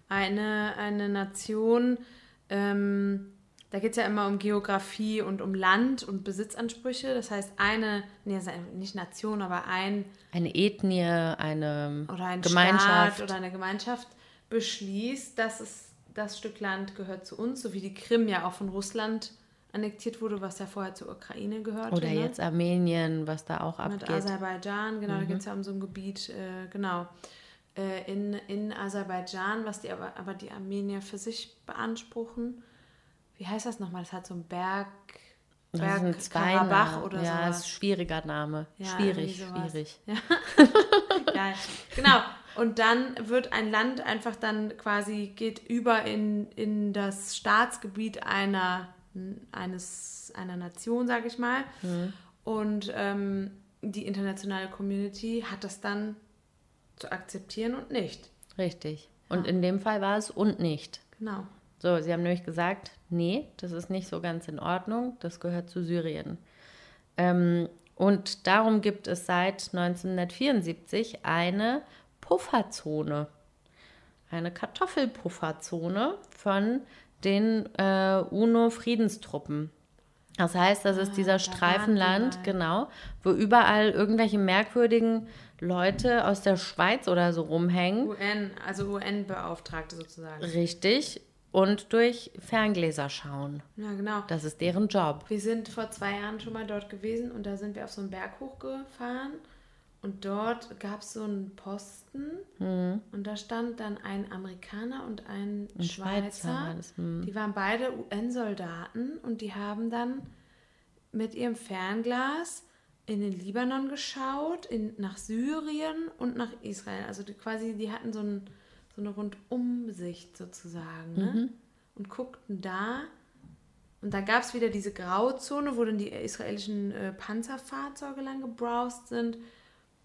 eine, eine Nation, ähm, da geht es ja immer um Geografie und um Land und Besitzansprüche. Das heißt, eine, nee, nicht Nation, aber ein Eine Ethnie, eine oder ein Gemeinschaft. Staat oder eine Gemeinschaft beschließt, dass es das Stück Land gehört zu uns, so wie die Krim ja auch von Russland annektiert wurde, was ja vorher zur Ukraine gehörte. oder ne? jetzt Armenien, was da auch mit abgeht. Aserbaidschan, genau, da geht es ja um so ein Gebiet, äh, genau. Äh, in, in Aserbaidschan, was die aber, aber die Armenier für sich beanspruchen. Wie heißt das nochmal? Das hat so einen Berg, Das Berg sind zwei Karabach oder Ja, sowas. ist ein schwieriger Name. Ja, schwierig, schwierig. [laughs] Geil. Genau. Und dann wird ein Land einfach dann quasi, geht über in, in das Staatsgebiet einer, eines, einer Nation, sage ich mal. Und ähm, die internationale Community hat das dann zu akzeptieren und nicht. Richtig. Und in dem Fall war es und nicht. Genau. So, sie haben nämlich gesagt, nee, das ist nicht so ganz in Ordnung, das gehört zu Syrien. Ähm, und darum gibt es seit 1974 eine Pufferzone, eine Kartoffelpufferzone von den äh, UNO-Friedenstruppen. Das heißt, das ist dieser Ah, da waren die Streifenland, genau, wo überall irgendwelche merkwürdigen Leute aus der Schweiz oder so rumhängen. UN, also UN-Beauftragte sozusagen. Richtig. Und durch Ferngläser schauen. Ja, genau. Das ist deren Job. Wir sind vor zwei Jahren schon mal dort gewesen und da sind wir auf so einen Berg hochgefahren und dort gab es so einen Posten und da stand dann ein Amerikaner und ein, Ein Schweizer Schweizer. das, hm. Die waren beide UN-Soldaten und die haben dann mit ihrem Fernglas in den Libanon geschaut, in, nach Syrien und nach Israel. Also die, quasi, die hatten so, ein, so eine Rundumsicht sozusagen ne? und guckten da. Und da gab es wieder diese Grauzone, wo dann die israelischen äh, Panzerfahrzeuge lang gebrowst sind.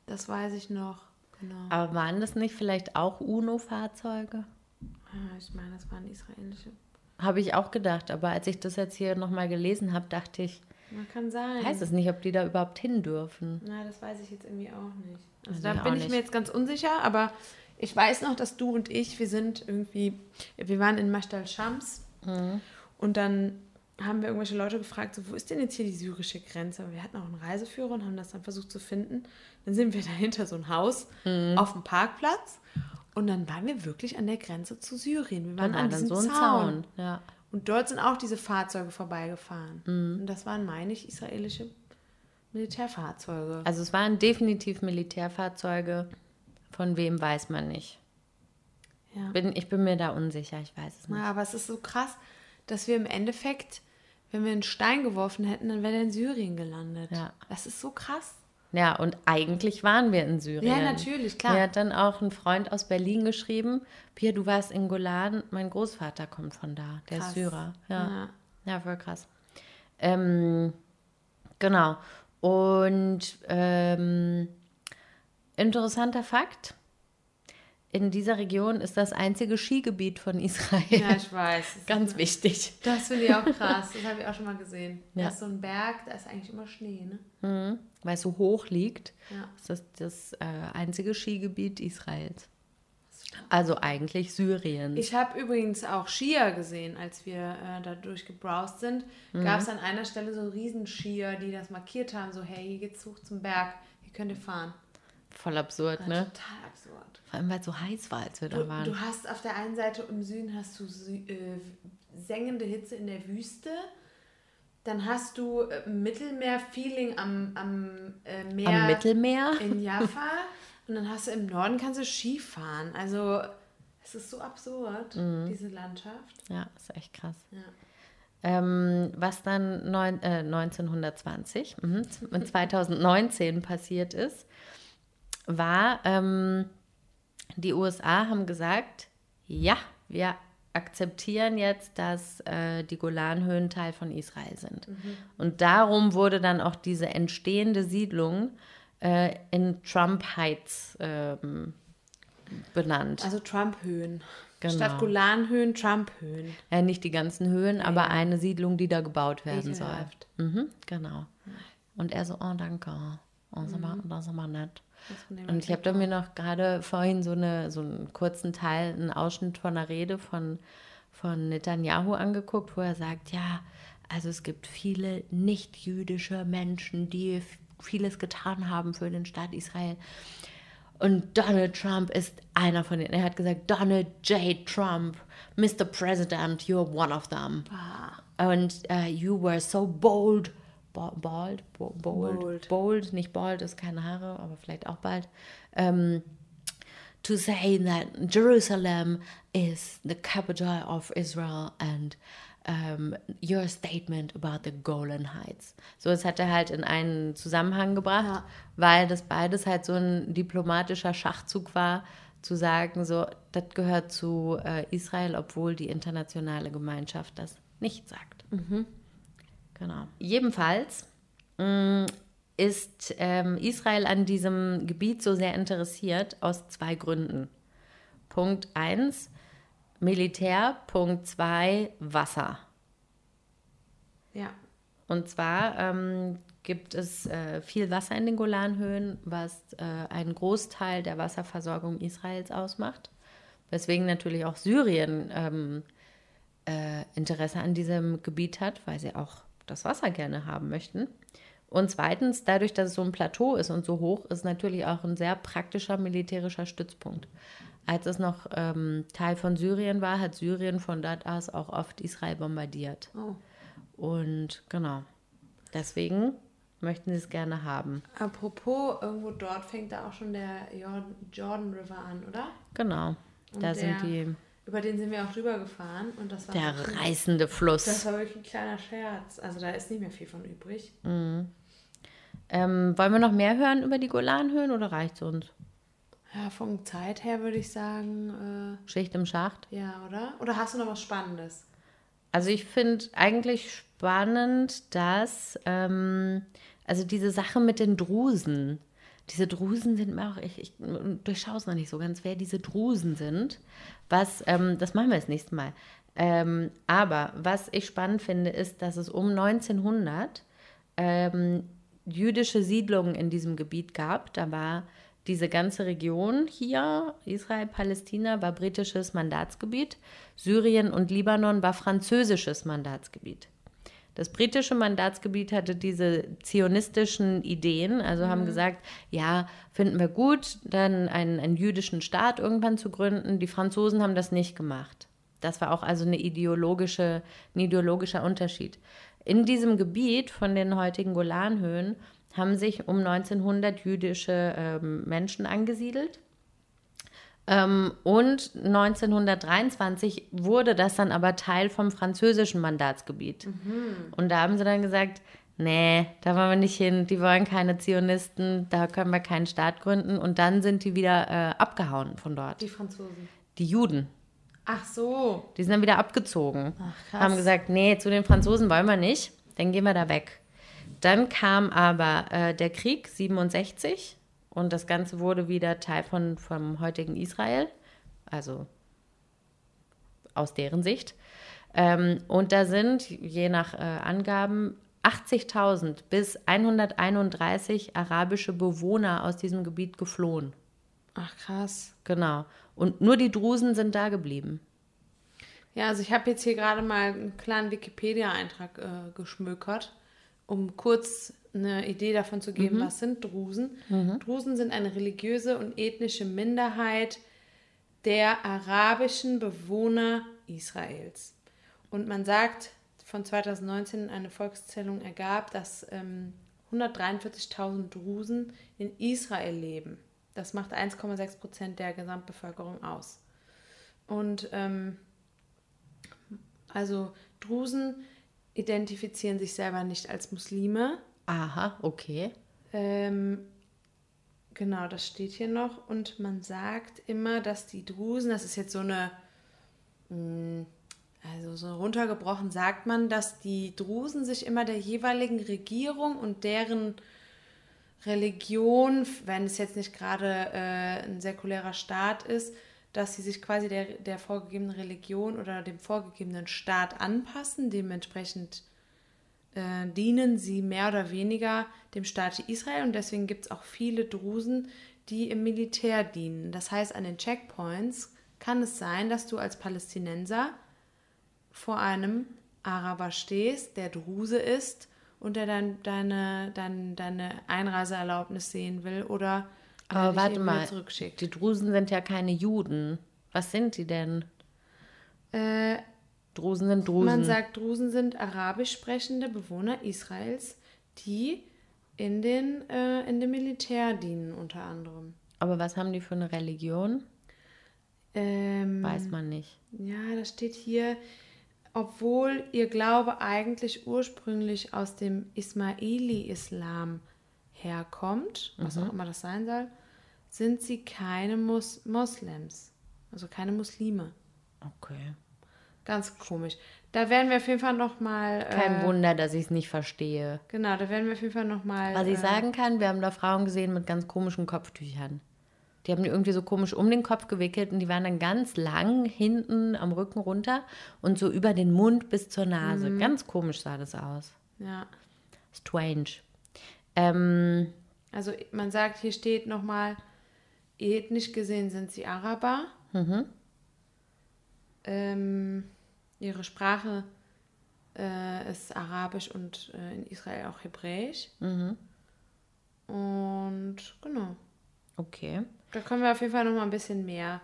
Das weiß ich noch. Genau. Aber waren das nicht vielleicht auch UNO-Fahrzeuge? Ja, ich meine, das waren israelische. Habe ich auch gedacht. Aber als ich das jetzt hier nochmal gelesen habe, dachte ich, Man kann sein. weiß es nicht, ob die da überhaupt hin dürfen. Na, das weiß ich jetzt irgendwie auch nicht. Also Also da bin ich nicht. mir jetzt ganz unsicher, aber ich weiß noch, dass du und ich, wir sind irgendwie, wir waren in Mashtal Shams Mhm. und dann haben wir irgendwelche Leute gefragt, so, wo ist denn jetzt hier die syrische Grenze? Wir hatten auch einen Reiseführer und haben das dann versucht zu finden. Dann sind wir [laughs] dahinter so ein Haus Mhm. auf dem Parkplatz und dann waren wir wirklich an der Grenze zu Syrien. Wir waren Dann an diesem so ein Zaun. Zaun. Ja. Und dort sind auch diese Fahrzeuge vorbeigefahren. Mhm. Und das waren, meine ich, israelische Militärfahrzeuge. Also es waren definitiv Militärfahrzeuge. Von wem weiß man nicht. Ja. Bin, ich bin mir da unsicher, ich weiß es nicht. Ja, aber es ist so krass, dass wir im Endeffekt, wenn wir einen Stein geworfen hätten, dann wäre der in Syrien gelandet. Ja. Das ist so krass. Ja, und eigentlich waren wir in Syrien. Ja, natürlich, klar. Mir hat dann auch ein Freund aus Berlin geschrieben, Pia, du warst in Golan, mein Großvater kommt von da, der Krass. ist Syrer. Ja. Ja. Ja, voll krass. Ähm, genau. Und ähm, interessanter Fakt. In dieser Region ist das einzige Skigebiet von Israel. Ja, ich weiß. [laughs] Ganz wichtig. Das finde ich auch krass. Das habe ich auch schon mal gesehen. Ja. Da ist so ein Berg, da ist eigentlich immer Schnee, ne? Weil es so hoch liegt, Ja. ist das das äh, einzige Skigebiet Israels. Also eigentlich Syriens. Ich habe übrigens auch Skier gesehen, als wir äh, da durchgebrowst sind. Gab es an einer Stelle so Riesenskier, die das markiert haben, so hey, hier geht's hoch zum Berg, hier könnt ihr fahren. Voll absurd, War ne? Total absurd. Vor allem, weil es so heiß war, als wir da Du, waren. du hast auf der einen Seite im Süden hast du äh, sengende Hitze in der Wüste. Dann hast du äh, Mittelmeer-Feeling am, am äh, Meer Am Mittelmeer. [laughs] in Jaffa. Und dann hast du im Norden kannst du Ski fahren. Also es ist so absurd, Mhm. diese Landschaft. Ja, ist echt krass. Ja. Ähm, was dann neun, äh, 1920, mhm, z- 2019 passiert ist, war, ähm, die USA haben gesagt, ja, wir akzeptieren jetzt, dass äh, die Golanhöhen Teil von Israel sind. Und darum wurde dann auch diese entstehende Siedlung äh, in Trump Heights ähm, benannt. Also Trump-Höhen. Genau. Statt Golanhöhen, Trump-Höhen. Äh, nicht die ganzen Höhen, aber eine Siedlung, die da gebaut werden soll. Mhm, genau. Und er so, oh danke, oh, das, ist aber, das ist aber nett. Und ich habe da mir noch gerade vorhin so, eine, so einen kurzen Teil, einen Ausschnitt von einer Rede von, von Netanyahu angeguckt, wo er sagt, ja, also es gibt viele nicht-jüdische Menschen, die vieles getan haben für den Staat Israel. Und Donald Trump ist einer von denen. Er hat gesagt, Donald J. Trump, Mr. President, you're one of them. Und uh, you were so bold. Bald? Bo bold. Bold. Bold, nicht bald, ist keine Haare, aber vielleicht auch bald. Ähm, to say that Jerusalem is the capital of Israel and um, your statement about the Golan Heights. So, das hat er halt in einen Zusammenhang gebracht, weil das beides halt so ein diplomatischer Schachzug war, zu sagen, so, das gehört zu äh, Israel, obwohl die internationale Gemeinschaft das nicht sagt. Genau. Jedenfalls mh, ist ähm, Israel an diesem Gebiet so sehr interessiert aus zwei Gründen. Punkt 1, Militär. Punkt 2, Wasser. Ja. Und zwar ähm, gibt es äh, viel Wasser in den Golanhöhen, was äh, einen Großteil der Wasserversorgung Israels ausmacht. Weswegen natürlich auch Syrien ähm, äh, Interesse an diesem Gebiet hat, weil sie auch das Wasser gerne haben möchten. Und zweitens, dadurch, dass es so ein Plateau ist und so hoch, ist natürlich auch ein sehr praktischer militärischer Stützpunkt. Als es noch ähm, Teil von Syrien war, hat Syrien von dort aus auch oft Israel bombardiert. Oh. Und genau, deswegen möchten sie es gerne haben. Apropos, irgendwo dort fängt da auch schon der Jordan, River an, oder? Genau, Und da sind die, Über den sind wir auch drüber gefahren und das war der wirklich- reißende Das Fluss. war wirklich ein kleiner Scherz. Also da ist nicht mehr viel von übrig. Ähm, wollen wir noch mehr hören über die Golanhöhen oder reicht es uns? Ja, von Zeit her würde ich sagen, Schicht im Schacht? äh, ja, oder? Oder hast du noch was Spannendes? Also ich finde eigentlich spannend, dass, ähm, also diese Sache mit den Drusen, diese Drusen sind mir auch, ich, ich durchschaue es noch nicht so ganz, wer diese Drusen sind. Was, ähm, das machen wir das nächste Mal. Ähm, aber was ich spannend finde, ist, dass es um 1900 ähm, jüdische Siedlungen in diesem Gebiet gab. Da war diese ganze Region hier, Israel, Palästina, war britisches Mandatsgebiet. Syrien und Libanon war französisches Mandatsgebiet. Das britische Mandatsgebiet hatte diese zionistischen Ideen, also haben gesagt, ja, finden wir gut, dann einen, einen jüdischen Staat irgendwann zu gründen. Die Franzosen haben das nicht gemacht. Das war auch also eine ideologische, ein ideologischer Unterschied. In diesem Gebiet von den heutigen Golanhöhen haben sich um 1900 jüdische ähm, Menschen angesiedelt. Ähm, und 1923 wurde das dann aber Teil vom französischen Mandatsgebiet. Und da haben sie dann gesagt, nee, da wollen wir nicht hin, die wollen keine Zionisten, da können wir keinen Staat gründen. Und dann sind die wieder äh, abgehauen von dort. Die Franzosen. Die Juden. Ach so. Die sind dann wieder abgezogen. Ach, krass. Haben gesagt, nee, zu den Franzosen wollen wir nicht, dann gehen wir da weg. Dann kam aber äh, der Krieg 67 und das Ganze wurde wieder Teil von, vom heutigen Israel, also aus deren Sicht. Ähm, und da sind, je nach äh, Angaben, 80.000 bis 131 arabische Bewohner aus diesem Gebiet geflohen. Ach, krass. Genau. Und nur die Drusen sind da geblieben. Ja, also ich habe jetzt hier gerade mal einen kleinen Wikipedia-Eintrag äh, geschmökert, um kurz eine Idee davon zu geben, was sind Drusen. Drusen sind eine religiöse und ethnische Minderheit der arabischen Bewohner Israels. Und man sagt, von 2019 eine Volkszählung ergab, dass ähm, 143.000 Drusen in Israel leben. Das macht 1,6 Prozent der Gesamtbevölkerung aus. Und ähm, also Drusen identifizieren sich selber nicht als Muslime. Aha, okay. Ähm, genau, das steht hier noch. Und man sagt immer, dass die Drusen, das ist jetzt so eine, mh, also so runtergebrochen sagt man, dass die Drusen sich immer der jeweiligen Regierung und deren Religion, wenn es jetzt nicht gerade äh, ein säkulärer Staat ist, dass sie sich quasi der, der vorgegebenen Religion oder dem vorgegebenen Staat anpassen. Dementsprechend äh, dienen sie mehr oder weniger dem Staat Israel und deswegen gibt es auch viele Drusen, die im Militär dienen. Das heißt, an den Checkpoints kann es sein, dass du als Palästinenser vor einem Araber stehst, der Druse ist und der dann deine, deine, deine Einreiseerlaubnis sehen will oder Aber warte mal, die Drusen sind ja keine Juden. Was sind die denn? Äh, Drusen sind Drusen. Man sagt, Drusen sind arabisch sprechende Bewohner Israels, die in, den, äh, in dem Militär dienen unter anderem. Aber was haben die für eine Religion? Ähm, Weiß man nicht. Ja, da steht hier, obwohl ihr Glaube eigentlich ursprünglich aus dem Ismaili-Islam herkommt, was auch immer das sein soll, sind sie keine Mus Moslems, also keine Muslime. Okay. Ganz komisch. Da werden wir auf jeden Fall nochmal. Kein äh, Wunder, dass ich es nicht verstehe. Genau, da werden wir auf jeden Fall nochmal. Was ich äh, sagen kann, wir haben da Frauen gesehen mit ganz komischen Kopftüchern. Die haben die irgendwie so komisch um den Kopf gewickelt und die waren dann ganz lang hinten am Rücken runter und so über den Mund bis zur Nase. Mhm. Ganz komisch sah das aus. Ja. Strange. Ähm, Also man sagt, hier steht nochmal, ethnisch gesehen sind sie Araber. Ähm, ihre Sprache äh, ist Arabisch und äh, in Israel auch Hebräisch. Und genau, okay. da können wir auf jeden Fall nochmal ein bisschen mehr.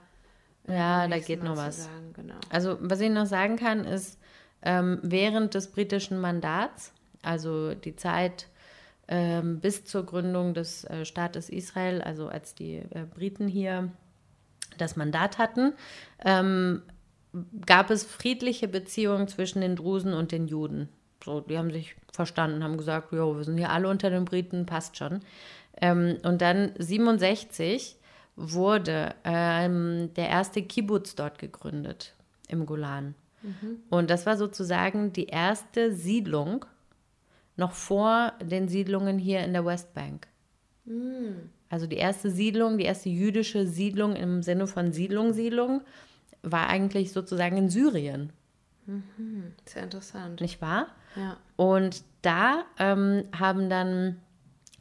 äh, Ja, da geht Mal noch was. Sagen. Genau. Also, was ich noch sagen kann, ist, ähm, während des britischen Mandats, also die Zeit ähm, bis zur Gründung des äh, Staates Israel, also als die äh, Briten hier das Mandat hatten, ähm, gab es friedliche Beziehungen zwischen den Drusen und den Juden. So, die haben sich verstanden, haben gesagt, jo, wir sind hier alle unter den Briten, passt schon. Ähm, und dann 67 wurde ähm, der erste Kibbutz dort gegründet im Golan. Und das war sozusagen die erste Siedlung noch vor den Siedlungen hier in der Westbank. Also die erste Siedlung, die erste jüdische Siedlung im Sinne von Siedlung, Siedlung, war eigentlich sozusagen in Syrien, Sehr interessant. nicht wahr? Ja. Und da ähm, haben dann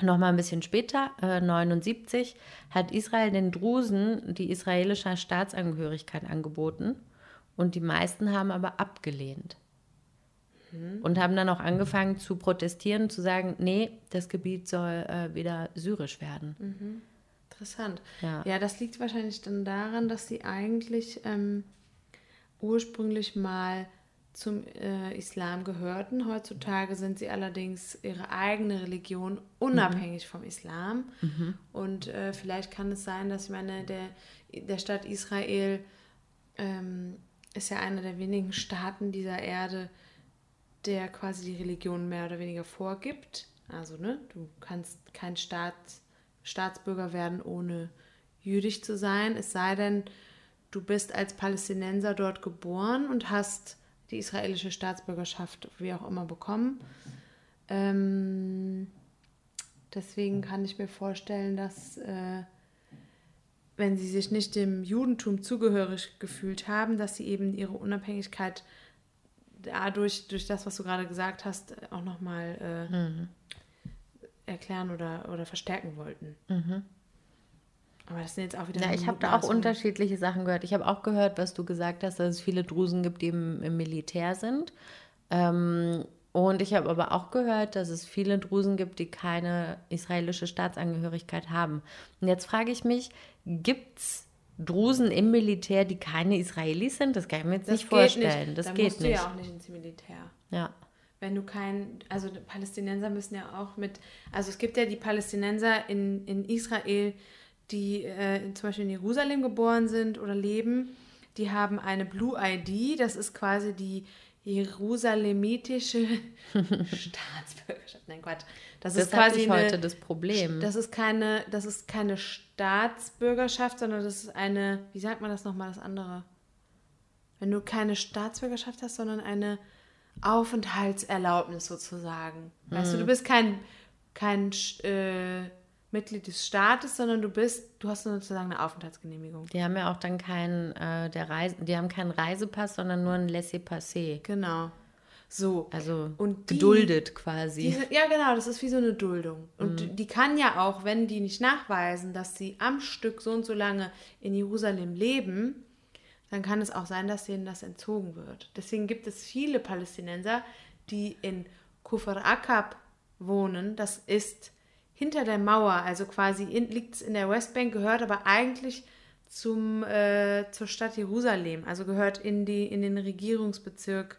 noch mal ein bisschen später, äh, 79, hat Israel den Drusen die israelische Staatsangehörigkeit angeboten und die meisten haben aber abgelehnt. Und haben dann auch angefangen zu protestieren, zu sagen, nee, das Gebiet soll äh, wieder syrisch werden. Interessant. Ja. ja, das liegt wahrscheinlich dann daran, dass sie eigentlich ähm, ursprünglich mal zum äh, Islam gehörten. Heutzutage sind sie allerdings ihre eigene Religion unabhängig vom Islam. Und äh, vielleicht kann es sein, dass ich meine, der, der Staat Israel ähm, ist ja einer der wenigen Staaten dieser Erde, der quasi die Religion mehr oder weniger vorgibt. Also, ne, du kannst kein Staat, Staatsbürger werden, ohne jüdisch zu sein, es sei denn, du bist als Palästinenser dort geboren und hast die israelische Staatsbürgerschaft, wie auch immer, bekommen. Ähm, deswegen kann ich mir vorstellen, dass äh, wenn sie sich nicht dem Judentum zugehörig gefühlt haben, dass sie eben ihre Unabhängigkeit dadurch, durch das, was du gerade gesagt hast, auch nochmal äh, erklären oder, oder verstärken wollten. Aber das sind jetzt auch wieder. Ja, ich habe da auch unterschiedliche Sachen gehört. Ich habe auch gehört, was du gesagt hast, dass es viele Drusen gibt, die im, im Militär sind. Ähm, und ich habe aber auch gehört, dass es viele Drusen gibt, die keine israelische Staatsangehörigkeit haben. Und jetzt frage ich mich, gibt es Drusen im Militär, die keine Israelis sind? Das kann ich mir jetzt Das nicht vorstellen. Nicht. Das Dann geht musst nicht. du ja auch nicht ins Militär. ja. Wenn du kein, also die Palästinenser müssen ja auch mit, also es gibt ja die Palästinenser in, in Israel, die äh, zum Beispiel in Jerusalem geboren sind oder leben, die haben eine Blue ID, das ist quasi die jerusalemitische [laughs] Staatsbürgerschaft. Nein, Quatsch. Das, Das ist quasi eine, heute das Problem. Das ist keine, das ist keine Staatsbürgerschaft, sondern das ist eine, wie sagt man das nochmal, das andere? Wenn du keine Staatsbürgerschaft hast, sondern eine Aufenthaltserlaubnis sozusagen. Weißt du, du bist kein, kein äh, Mitglied des Staates, sondern du bist, du hast sozusagen eine Aufenthaltsgenehmigung. Die haben ja auch dann keinen, äh, der Reise, die haben keinen Reisepass, sondern nur ein Laissez-passer. Genau. So. Also Und die- geduldet quasi. Diese, ja, genau, das ist wie so eine Duldung. Und die kann ja auch, wenn die nicht nachweisen, dass sie am Stück so und so lange in Jerusalem leben, dann kann es auch sein, dass denen das entzogen wird. Deswegen gibt es viele Palästinenser, die in Kufr Akab wohnen. Das ist hinter der Mauer, also quasi liegt es in der Westbank, gehört aber eigentlich zum, äh, zur Stadt Jerusalem, also gehört in, die, in den Regierungsbezirk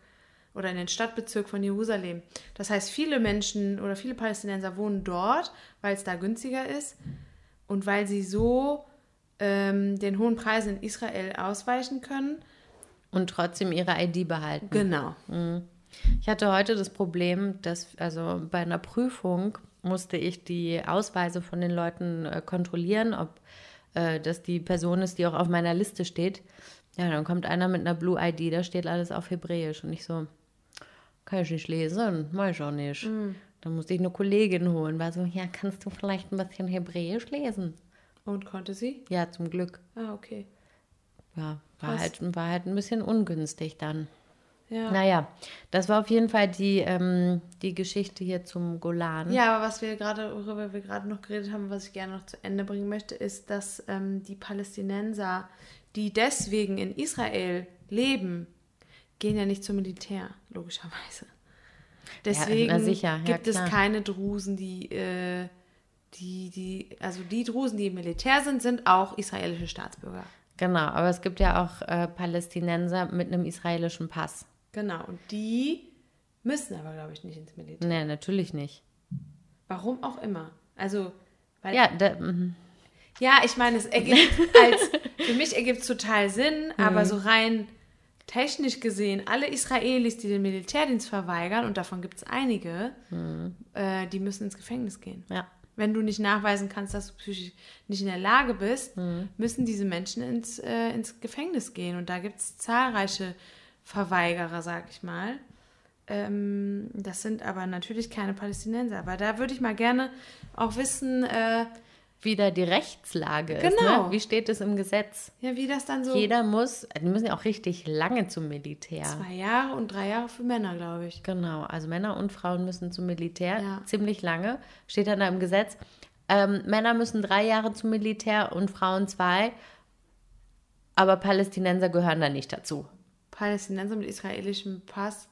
oder in den Stadtbezirk von Jerusalem. Das heißt, viele Menschen oder viele Palästinenser wohnen dort, weil es da günstiger ist und weil sie so ähm, den hohen Preisen in Israel ausweichen können. Und trotzdem ihre ID behalten. Genau. Ich hatte heute das Problem, dass, also bei einer Prüfung musste ich die Ausweise von den Leuten äh, kontrollieren, ob äh, das die Person ist, die auch auf meiner Liste steht. Ja, dann kommt einer mit einer Blue ID, da steht alles auf Hebräisch. Und ich so, kann ich nicht lesen, mach ich auch nicht. Dann musste ich eine Kollegin holen, war so, ja, kannst du vielleicht ein bisschen Hebräisch lesen? Und konnte sie? Ja, zum Glück. Ah, okay. Ja, war halt, war halt ein bisschen ungünstig dann. Ja. Naja, das war auf jeden Fall die, ähm, die Geschichte hier zum Golan. Ja, aber was wir gerade, worüber wir gerade noch geredet haben, was ich gerne noch zu Ende bringen möchte, ist, dass ähm, die Palästinenser, die deswegen in Israel leben, gehen ja nicht zum Militär, logischerweise. Deswegen na sicher, ja, gibt klar. es keine Drusen, die, äh, die, die, also die Drusen, die im Militär sind, sind auch israelische Staatsbürger. Genau, aber es gibt ja auch äh, Palästinenser mit einem israelischen Pass. Genau, und die müssen aber, glaube ich, nicht ins Militär. Nee, natürlich nicht. Warum auch immer. Also, weil Ja, da, mhm. Ja, ich meine, es ergibt [laughs] als, für mich ergibt es total Sinn, aber so rein technisch gesehen, alle Israelis, die den Militärdienst verweigern, und davon gibt es einige, äh, die müssen ins Gefängnis gehen. ja. Wenn du nicht nachweisen kannst, dass du psychisch nicht in der Lage bist, müssen diese Menschen ins, äh, ins Gefängnis gehen. Und da gibt es zahlreiche Verweigerer, sag ich mal. Ähm, das sind aber natürlich keine Palästinenser. Aber da würde ich mal gerne auch wissen, äh, Wie da die Rechtslage ist. Genau. Ne? Wie steht es im Gesetz? ja, wie das dann so. Jeder muss, die müssen ja auch richtig lange zum Militär. Zwei Jahre und drei Jahre für Männer, glaube ich. Genau, also Männer und Frauen müssen zum Militär, Ja. ziemlich lange, steht dann da im Gesetz. Ähm, Männer müssen drei Jahre zum Militär und Frauen zwei, aber Palästinenser gehören da nicht dazu. Palästinenser mit israelischem Pass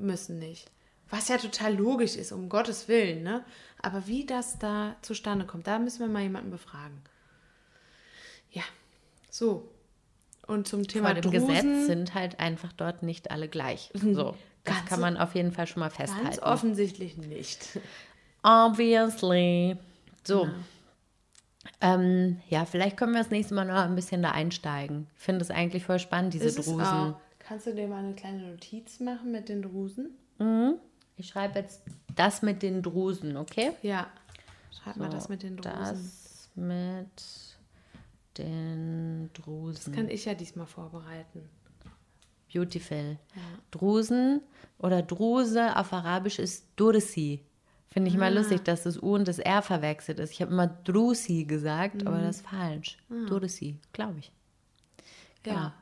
müssen nicht. Was ja total logisch ist, um Gottes Willen, ne? Aber wie das da zustande kommt, da müssen wir mal jemanden befragen. Ja, so. Und zum Thema Vor dem Drusen, Gesetz sind halt einfach dort nicht alle gleich. [laughs] So, das Ganz- kann man auf jeden Fall schon mal ganz festhalten. offensichtlich nicht. Obviously. So. Genau. Ähm, ja, vielleicht können wir das nächste Mal noch ein bisschen da einsteigen. Ich finde es eigentlich voll spannend, diese Drusen. auch. Kannst du dir mal eine kleine Notiz machen mit den Drusen? Ich schreibe jetzt das mit den Drusen, okay? Ja. Schreib mal So, das mit den Drusen. Das mit den Das Drusen. kann ich ja diesmal vorbereiten. Beautiful. Drusen oder Druse auf Arabisch ist Dursi. Finde ich Ah. mal lustig, dass das U und das R verwechselt ist. Ich habe immer Drusi gesagt, Mhm. aber das ist falsch. Ah. Dursi, glaube ich. Ja.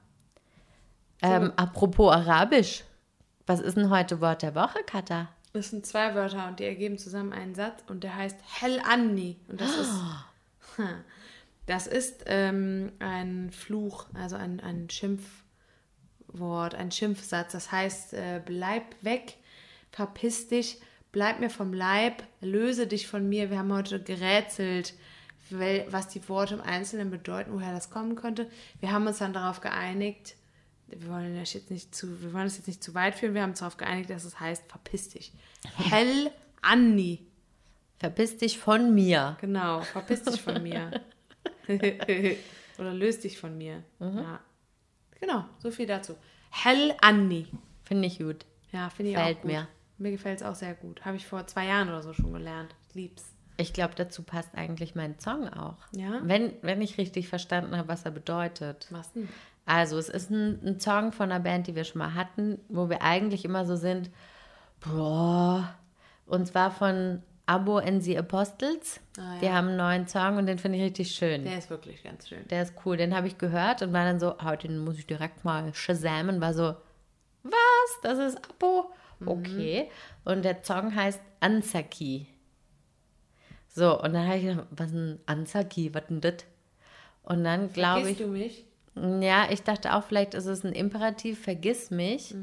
Ähm, apropos Arabisch. Was ist denn heute Wort der Woche, Katha? Das sind zwei Wörter und die ergeben zusammen einen Satz und der heißt Hell Anni. Und das ist, [laughs] das ist ähm, ein Fluch, also ein, ein Schimpfwort, ein Schimpfsatz. Das heißt, äh, bleib weg, verpiss dich, bleib mir vom Leib, löse dich von mir. Wir haben heute gerätselt, was die Worte im Einzelnen bedeuten, woher das kommen könnte. Wir haben uns dann darauf geeinigt, wir wollen das jetzt nicht zu, wir wollen das jetzt nicht zu weit führen, wir haben uns darauf geeinigt, dass es heißt, verpiss dich. Hell Anni. Verpiss dich von mir. Genau, verpiss dich von mir. [laughs] Oder löst dich von mir. Ja. Genau, so viel dazu. Hell Anni. Finde ich gut. Ja, finde ich Gefällt auch gut. mir. Mir gefällt es auch sehr gut. Habe ich vor zwei Jahren oder so schon gelernt. Ich lieb's. Ich glaube, dazu passt eigentlich mein Song auch. Ja? Wenn, wenn ich richtig verstanden habe, was er bedeutet. Was denn? Also, es ist ein, ein Song von einer Band, die wir schon mal hatten, wo wir eigentlich immer so sind, boah. Und zwar von Abo and the Apostles. Ah, ja. Die haben einen neuen Song und den finde ich richtig schön. Der ist wirklich ganz schön. Der ist cool. Den habe ich gehört und war dann so, oh, den muss ich direkt mal shazamen. War so, was? Das ist Abo? Mhm. Okay. Und der Song heißt Ansaki. So, und dann habe ich gedacht, was ist ein Ansaki? Was denn das? Und dann glaube ich. Du mich? Ja, ich dachte auch, vielleicht ist es ein Imperativ, vergiss mich.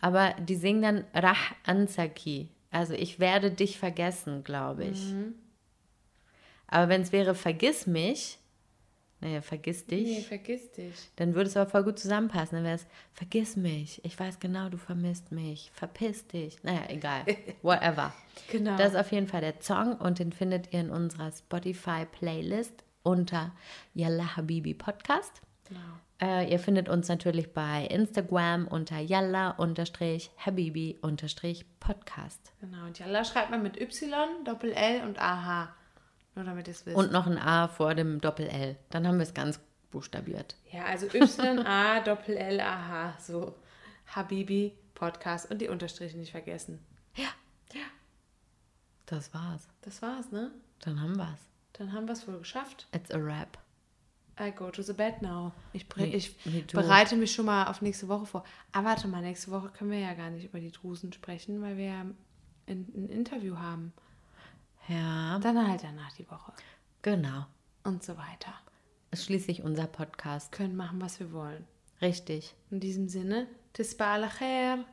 Aber die singen dann Rah Ansaki. Also ich werde dich vergessen, glaube ich. Aber wenn es wäre, vergiss mich, naja, vergiss dich, Nee, vergiss dich. dann würde es aber voll gut zusammenpassen. Dann wäre es, vergiss mich, ich weiß genau, du vermisst mich, verpiss dich. Naja, egal, [laughs] whatever. Genau. Das ist auf jeden Fall der Song und den findet ihr in unserer Spotify-Playlist unter Yalla Habibi Podcast. Genau. Äh, ihr findet uns natürlich bei Instagram unter Yalla-Habibi-Podcast. Genau. Und Yalla schreibt man mit Y, Doppel L und AH. Nur damit ihr es wisst. Und noch ein A vor dem Doppel-L. Dann haben wir es ganz buchstabiert. Ja, also Y, A, [laughs] Doppel L, A, H. So. Habibi, Podcast und die Unterstriche nicht vergessen. Das war's. Das war's, ne? Dann haben wir's. Dann haben wir es wohl geschafft. It's a wrap. I go to the bed now. Ich, Me- ich too. bereite mich schon mal auf nächste Woche vor. Aber warte mal, nächste Woche können wir ja gar nicht über die Drusen sprechen, weil wir ja ein, ein Interview haben. Ja. Dann halt danach die Woche. Genau. Und so weiter. Ist schließlich unser Podcast. Können machen, was wir wollen. Richtig. In diesem Sinne, tisba alacher.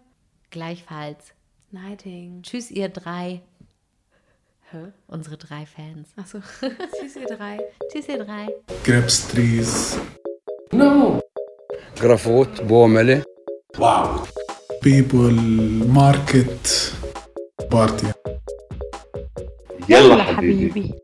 Gleichfalls. Nighting. Tschüss, ihr drei. Hä? Unsere drei Fans. Achso. [laughs] Tschüss, ihr drei. Tschüss, ihr drei. Grapes trees. No. Grafot, Bomele. Wow. People, market, party. يلا, حبيبي, حبيبي.